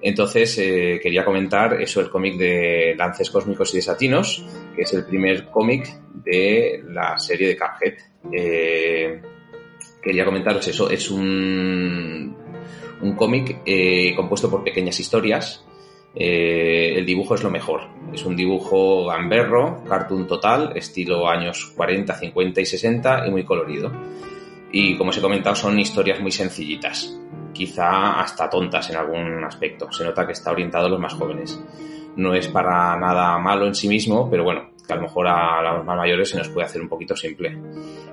Entonces, eh, quería comentar eso, el cómic de Lances Cósmicos y Desatinos, que es el primer cómic de la serie de Cuphead. Eh, quería comentaros eso, es un, cómic compuesto por pequeñas historias eh, el dibujo es lo mejor. Es un dibujo gamberro, cartoon total, estilo años 40, 50 y 60 y muy colorido. Y como os he comentado, son historias muy sencillitas, quizá hasta tontas en algún aspecto. Se nota que está orientado a los más jóvenes. No es para nada malo en sí mismo, pero bueno, que a lo mejor a los más mayores se nos puede hacer un poquito simple.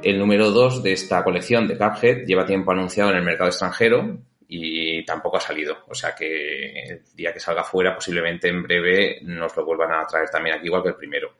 El número 2 de esta colección de Cuphead lleva tiempo anunciado en el mercado extranjero, y tampoco ha salido. O sea que el día que salga fuera, posiblemente en breve nos lo vuelvan a traer también aquí, igual que el primero.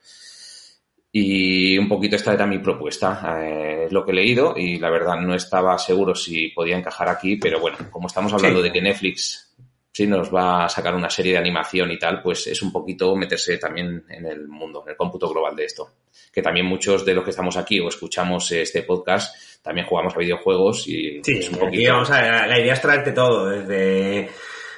Y un poquito esta era mi propuesta, eh, es lo que he leído y la verdad no estaba seguro si podía encajar aquí, pero bueno, como estamos hablando sí. de que Netflix sí nos va a sacar una serie de animación y tal, pues es un poquito meterse también en el mundo, en el cómputo global de esto. Que también muchos de los que estamos aquí o escuchamos este podcast también jugamos a videojuegos y sí, es un poquito... Aquí, vamos a ver, la idea es traerte todo, desde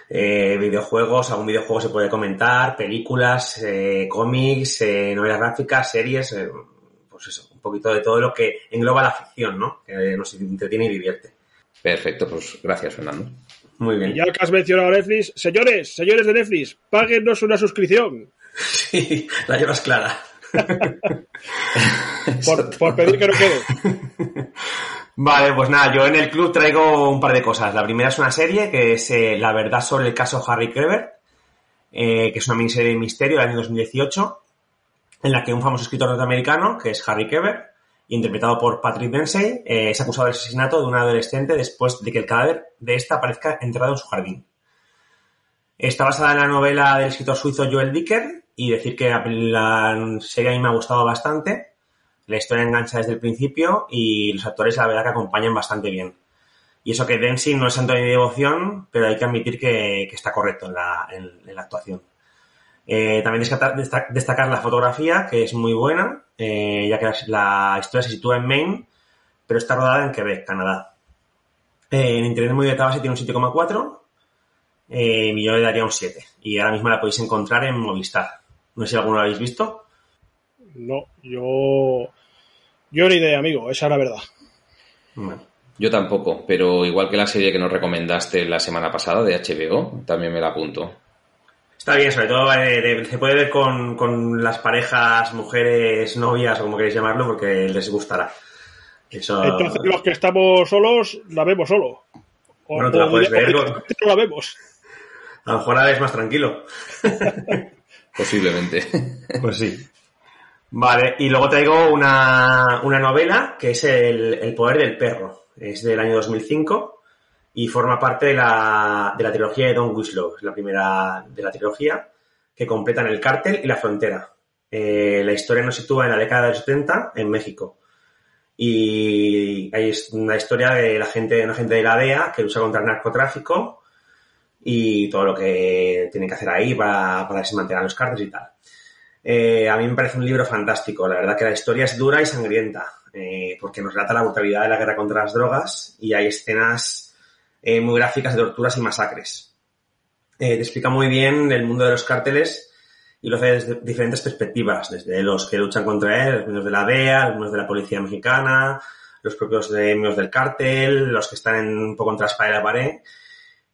eh, videojuegos, algún videojuego se puede comentar, películas, eh, cómics, eh, novelas gráficas, series, eh, pues eso, un poquito de todo lo que engloba la ficción, ¿no? Que nos entretiene y divierte. Perfecto, pues gracias, Fernando. Muy bien. Y ya que has mencionado Netflix, señores, señores de Netflix, páguenos una suscripción. Sí, la llevas clara. Por, pedir que no quede. Vale, pues nada, yo en el club traigo un par de cosas. La primera es una serie que es eh, La verdad sobre el caso Harry Kreber, eh, que es una miniserie de misterio del año 2018, en la que un famoso escritor norteamericano, que es Harry Kreber, interpretado por Patrick Dempsey, eh, es acusado del asesinato de una adolescente después de que el cadáver de esta aparezca enterrado en su jardín. Está basada en la novela del escritor suizo Joel Dicker y decir que la, serie a mí me ha gustado bastante. La historia engancha desde el principio y los actores la verdad que acompañan bastante bien. Y eso que Dempsey no es santo de mi devoción, pero hay que admitir que, está correcto en la, actuación. Eh, también destacar, destacar, la fotografía, que es muy buena, eh, ya que la, historia se sitúa en Maine, pero está rodada en Quebec, Canadá. Eh, en Internet muy de base tiene un 7,4 eh, y yo le daría un 7. Y ahora mismo la podéis encontrar en Movistar. No sé si alguno la habéis visto. No, yo... Yo ni idea, amigo, esa es la verdad. Bueno. Yo tampoco, pero igual que la serie que nos recomendaste la semana pasada de HBO, también me la apunto. Está bien, sobre todo eh, de, se puede ver con, con, las parejas, mujeres, novias o como queréis llamarlo, porque les gustará. Eso... Entonces los que estamos solos, la vemos solo. O, bueno, tú la puedes ver. No la vemos. A lo mejor la ves más tranquilo. Posiblemente. Pues sí. Vale, y luego traigo una, una novela que es el, el Poder del Perro. Es del año 2005 y forma parte de la, de la trilogía de Don Winslow, la primera de la trilogía, que completan El Cártel y La Frontera. Eh, la historia nos sitúa en la década de los 70 en México. Y hay una historia de la gente, una gente de la DEA que lucha contra el narcotráfico y todo lo que tienen que hacer ahí para, para desmantelar los cárteles y tal. Eh, a mí me parece un libro fantástico. La verdad que la historia es dura y sangrienta, eh, porque nos relata la brutalidad de la guerra contra las drogas y hay escenas eh, muy gráficas de torturas y masacres. Eh, te explica muy bien el mundo de los cárteles y lo hace desde diferentes perspectivas, desde los que luchan contra él, los miembros de la DEA, los miembros de la policía mexicana, los propios miembros del cártel, los que están un poco contra la espalda de la pared.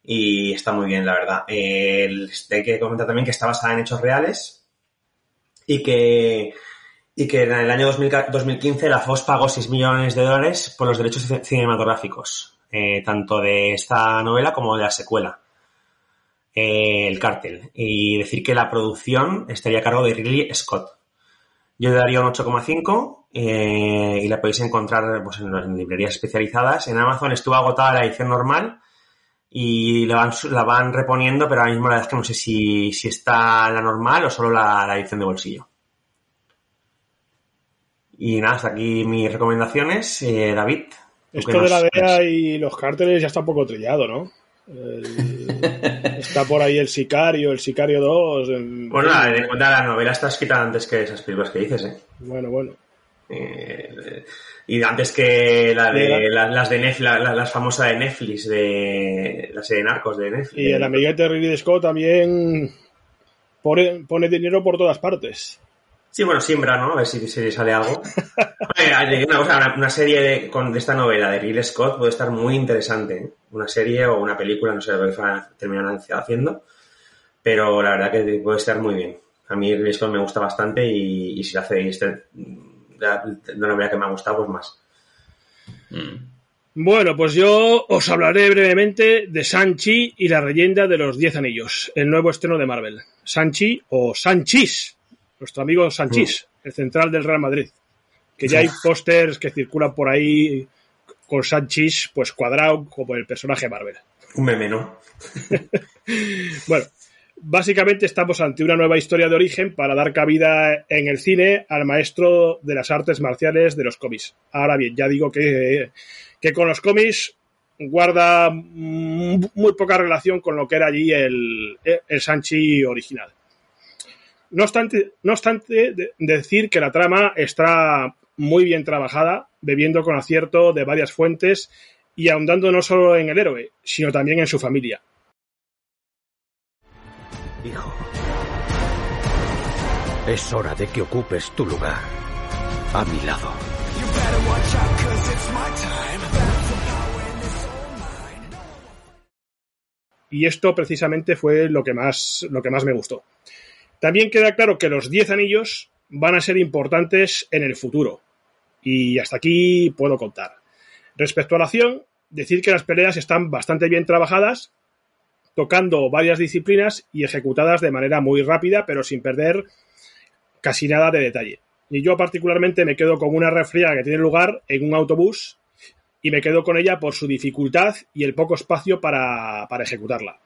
Y está muy bien, la verdad. Eh, hay que comentar también que está basada en hechos reales y que, y que en el año 2000, 2015 la FOS pagó 6 millones de dólares por los derechos cinematográficos eh, tanto de esta novela como de la secuela, eh, El Cártel. Y decir que la producción estaría a cargo de Ridley Scott. Yo le daría un 8,5 eh, y la podéis encontrar pues, en, en, librerías especializadas. En Amazon estuvo agotada la edición normal y la van, la van reponiendo, pero ahora mismo la verdad es que no sé si, si está la normal o solo la, la edición de bolsillo. Y nada, hasta aquí mis recomendaciones. Eh, David, esto de la DEA y los cárteles ya está un poco trillado, ¿no? El... está por ahí el Sicario, el Sicario 2. El... Bueno, ten en cuenta la novela está escrita antes que esas películas que dices, ¿eh? Bueno, bueno. Eh, y antes que la de, la, las de Netflix, la, las famosas de Netflix, de la serie Narcos de Netflix. Y el amiguete Ridley Scott también pone, pone dinero por todas partes. Sí, bueno, siembra, ¿no? A ver si, si sale algo. una, cosa, una, una, serie de, con, de esta novela de Ridley Scott puede estar muy interesante. ¿eh? Una serie o una película, no sé lo que terminan haciendo. Pero la verdad que puede estar muy bien. A mí Ridley Scott me gusta bastante y, y si hace este, de una novela que me ha gustado, pues más. Mm. Bueno, pues yo os hablaré brevemente de Sanchi y la leyenda de los Diez Anillos, el nuevo estreno de Marvel. Sanchi o Sanchis nuestro amigo Sanchís, mm. el central del Real Madrid. Que ya hay pósters que circulan por ahí con Sanchís, pues cuadrado como el personaje Marvel. Un meme, ¿no? bueno, básicamente estamos ante una nueva historia de origen para dar cabida en el cine al maestro de las artes marciales de los cómics. Ahora bien, ya digo que, que con los cómics guarda muy poca relación con lo que era allí el, el Sanchi original. No obstante, no obstante de decir que la trama está muy bien trabajada, bebiendo con acierto de varias fuentes y ahondando no solo en el héroe, sino también en su familia. Hijo, es hora de que ocupes tu lugar a mi lado. Y esto precisamente fue lo que más, lo que más me gustó. También queda claro que los 10 anillos van a ser importantes en el futuro. Y hasta aquí puedo contar. Respecto a la acción, decir que las peleas están bastante bien trabajadas, tocando varias disciplinas y ejecutadas de manera muy rápida, pero sin perder casi nada de detalle. Y yo particularmente me quedo con una refriega que tiene lugar en un autobús y me quedo con ella por su dificultad y el poco espacio para, para ejecutarla.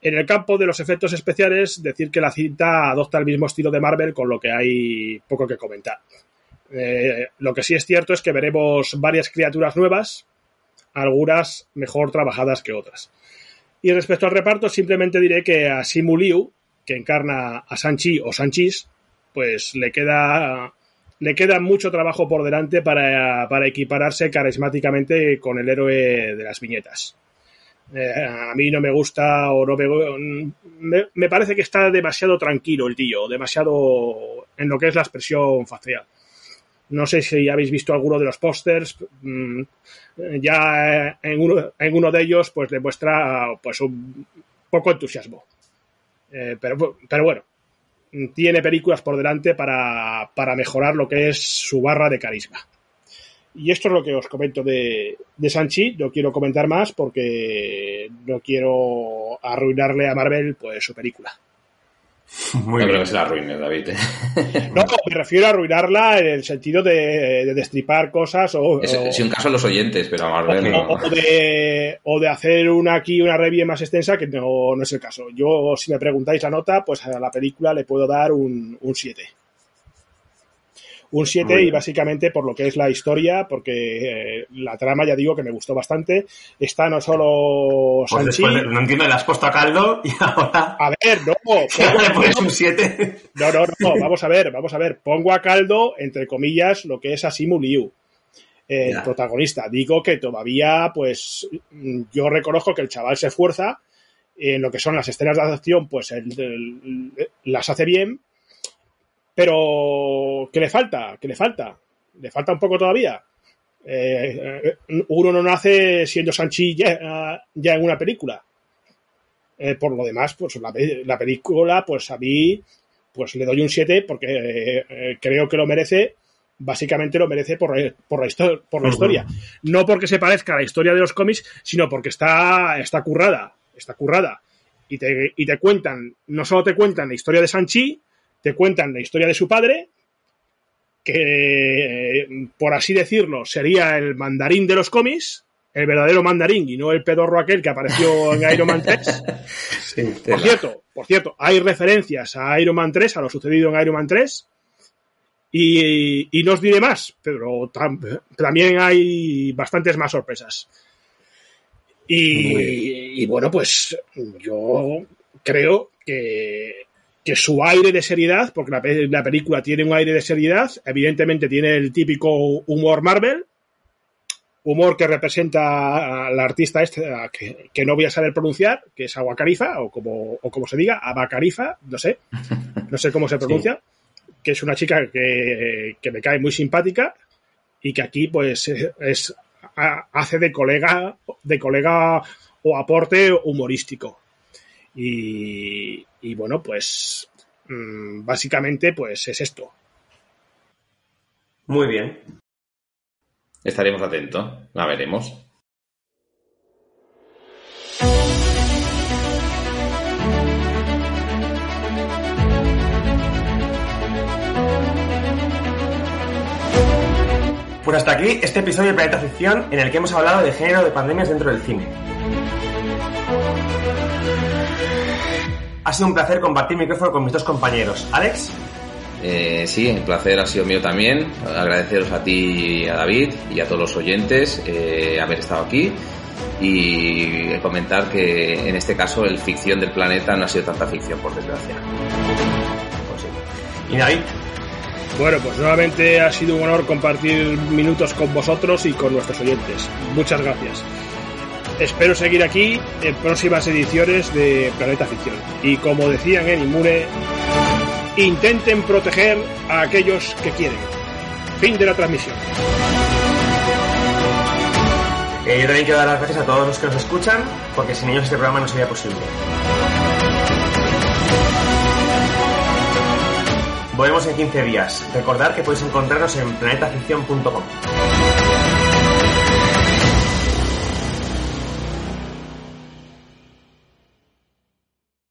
En el campo de los efectos especiales, decir que la cinta adopta el mismo estilo de Marvel, con lo que hay poco que comentar. Eh, lo que sí es cierto es que veremos varias criaturas nuevas, algunas mejor trabajadas que otras. Y respecto al reparto, simplemente diré que a Simu Liu, que encarna a Sanchi o Sanchis, pues le queda, le queda mucho trabajo por delante para, para equipararse carismáticamente con el héroe de las viñetas. Eh, a mí no me gusta o no me, me, me, parece que está demasiado tranquilo el tío, demasiado en lo que es la expresión facial. No sé si habéis visto alguno de los pósters. Mm, ya en uno, de ellos, pues le muestra pues un poco entusiasmo. Eh, pero, pero bueno, tiene películas por delante para, para mejorar lo que es su barra de carisma. Y esto es lo que os comento de, de Sanchi. No quiero comentar más porque no quiero arruinarle a Marvel pues su película. Muy no creo que se la arruine, David. ¿eh? No, me refiero a arruinarla en el sentido de, de destripar cosas o... Es, o, si un caso los oyentes, pero a Marvel o, no. o de, o de hacer una aquí una review más extensa, que no, no es el caso. Yo, si me preguntáis la nota, pues a la película le puedo dar un 7 un 7 y básicamente por lo que es la historia, porque eh, la trama ya digo que me gustó bastante. Está no solo pues Sanchi... después no entiendo, le has puesto a caldo y ahora... A ver, no. Pongo, le pones un 7. No, no, no, vamos a ver, vamos a ver. Pongo a caldo, entre comillas, lo que es Asimu Liu. El protagonista. Digo que todavía, pues, yo reconozco que el chaval se esfuerza en lo que son las escenas de acción, pues las hace bien, pero, ¿qué le falta? ¿Qué le falta? ¿Le falta un poco todavía? Eh, uno no nace siendo Sanchi ya, ya en una película. Eh, por lo demás, pues la, la, película, pues a mí, pues le doy un 7 porque eh, creo que lo merece. Básicamente lo merece por, por, la, por la historia. No porque se parezca a la historia de los cómics, sino porque está, está currada. Está currada. Y te, y te cuentan, no solo te cuentan la historia de Sanchi, te cuentan la historia de su padre, que por así decirlo sería el mandarín de los cómics, el verdadero mandarín y no el pedorro aquel que apareció en Iron Man 3. Sí, por cierto, por cierto, hay referencias a Iron Man 3, a lo sucedido en Iron Man 3. Y, y no os diré más, pero tam, también hay bastantes más sorpresas. Y, y, bueno, pues yo creo que que su aire de seriedad, porque la, la, película tiene un aire de seriedad, evidentemente tiene el típico humor Marvel, humor que representa a la artista esta, que, que, no voy a saber pronunciar, que es Aguacarifa, o como, o como se diga, Abacarifa, no sé, no sé cómo se pronuncia, sí. que es una chica que, que, me cae muy simpática y que aquí pues es, es hace de colega, de colega o aporte humorístico. Y, y bueno, pues mmm, básicamente pues es esto. Muy bien. Estaremos atentos, la veremos. Pues hasta aquí este episodio de Planeta Ficción en el que hemos hablado de género de pandemias dentro del cine. Ha sido un placer compartir micrófono con mis dos compañeros. ¿Alex? Eh, sí, el placer ha sido mío también. Agradeceros a ti, a David y a todos los oyentes eh, haber estado aquí y comentar que en este caso el ficción del planeta no ha sido tanta ficción, por desgracia. Pues sí. ¿Y David? Bueno, pues nuevamente ha sido un honor compartir minutos con vosotros y con nuestros oyentes. Muchas gracias. Espero seguir aquí en próximas ediciones de Planeta Ficción. Y como decían en Inmune, intenten proteger a aquellos que quieren. Fin de la transmisión. Eh, yo también quiero dar las gracias a todos los que nos escuchan, porque sin ellos este programa no sería posible. Volvemos en 15 días. Recordad que podéis encontrarnos en planetaficción.com.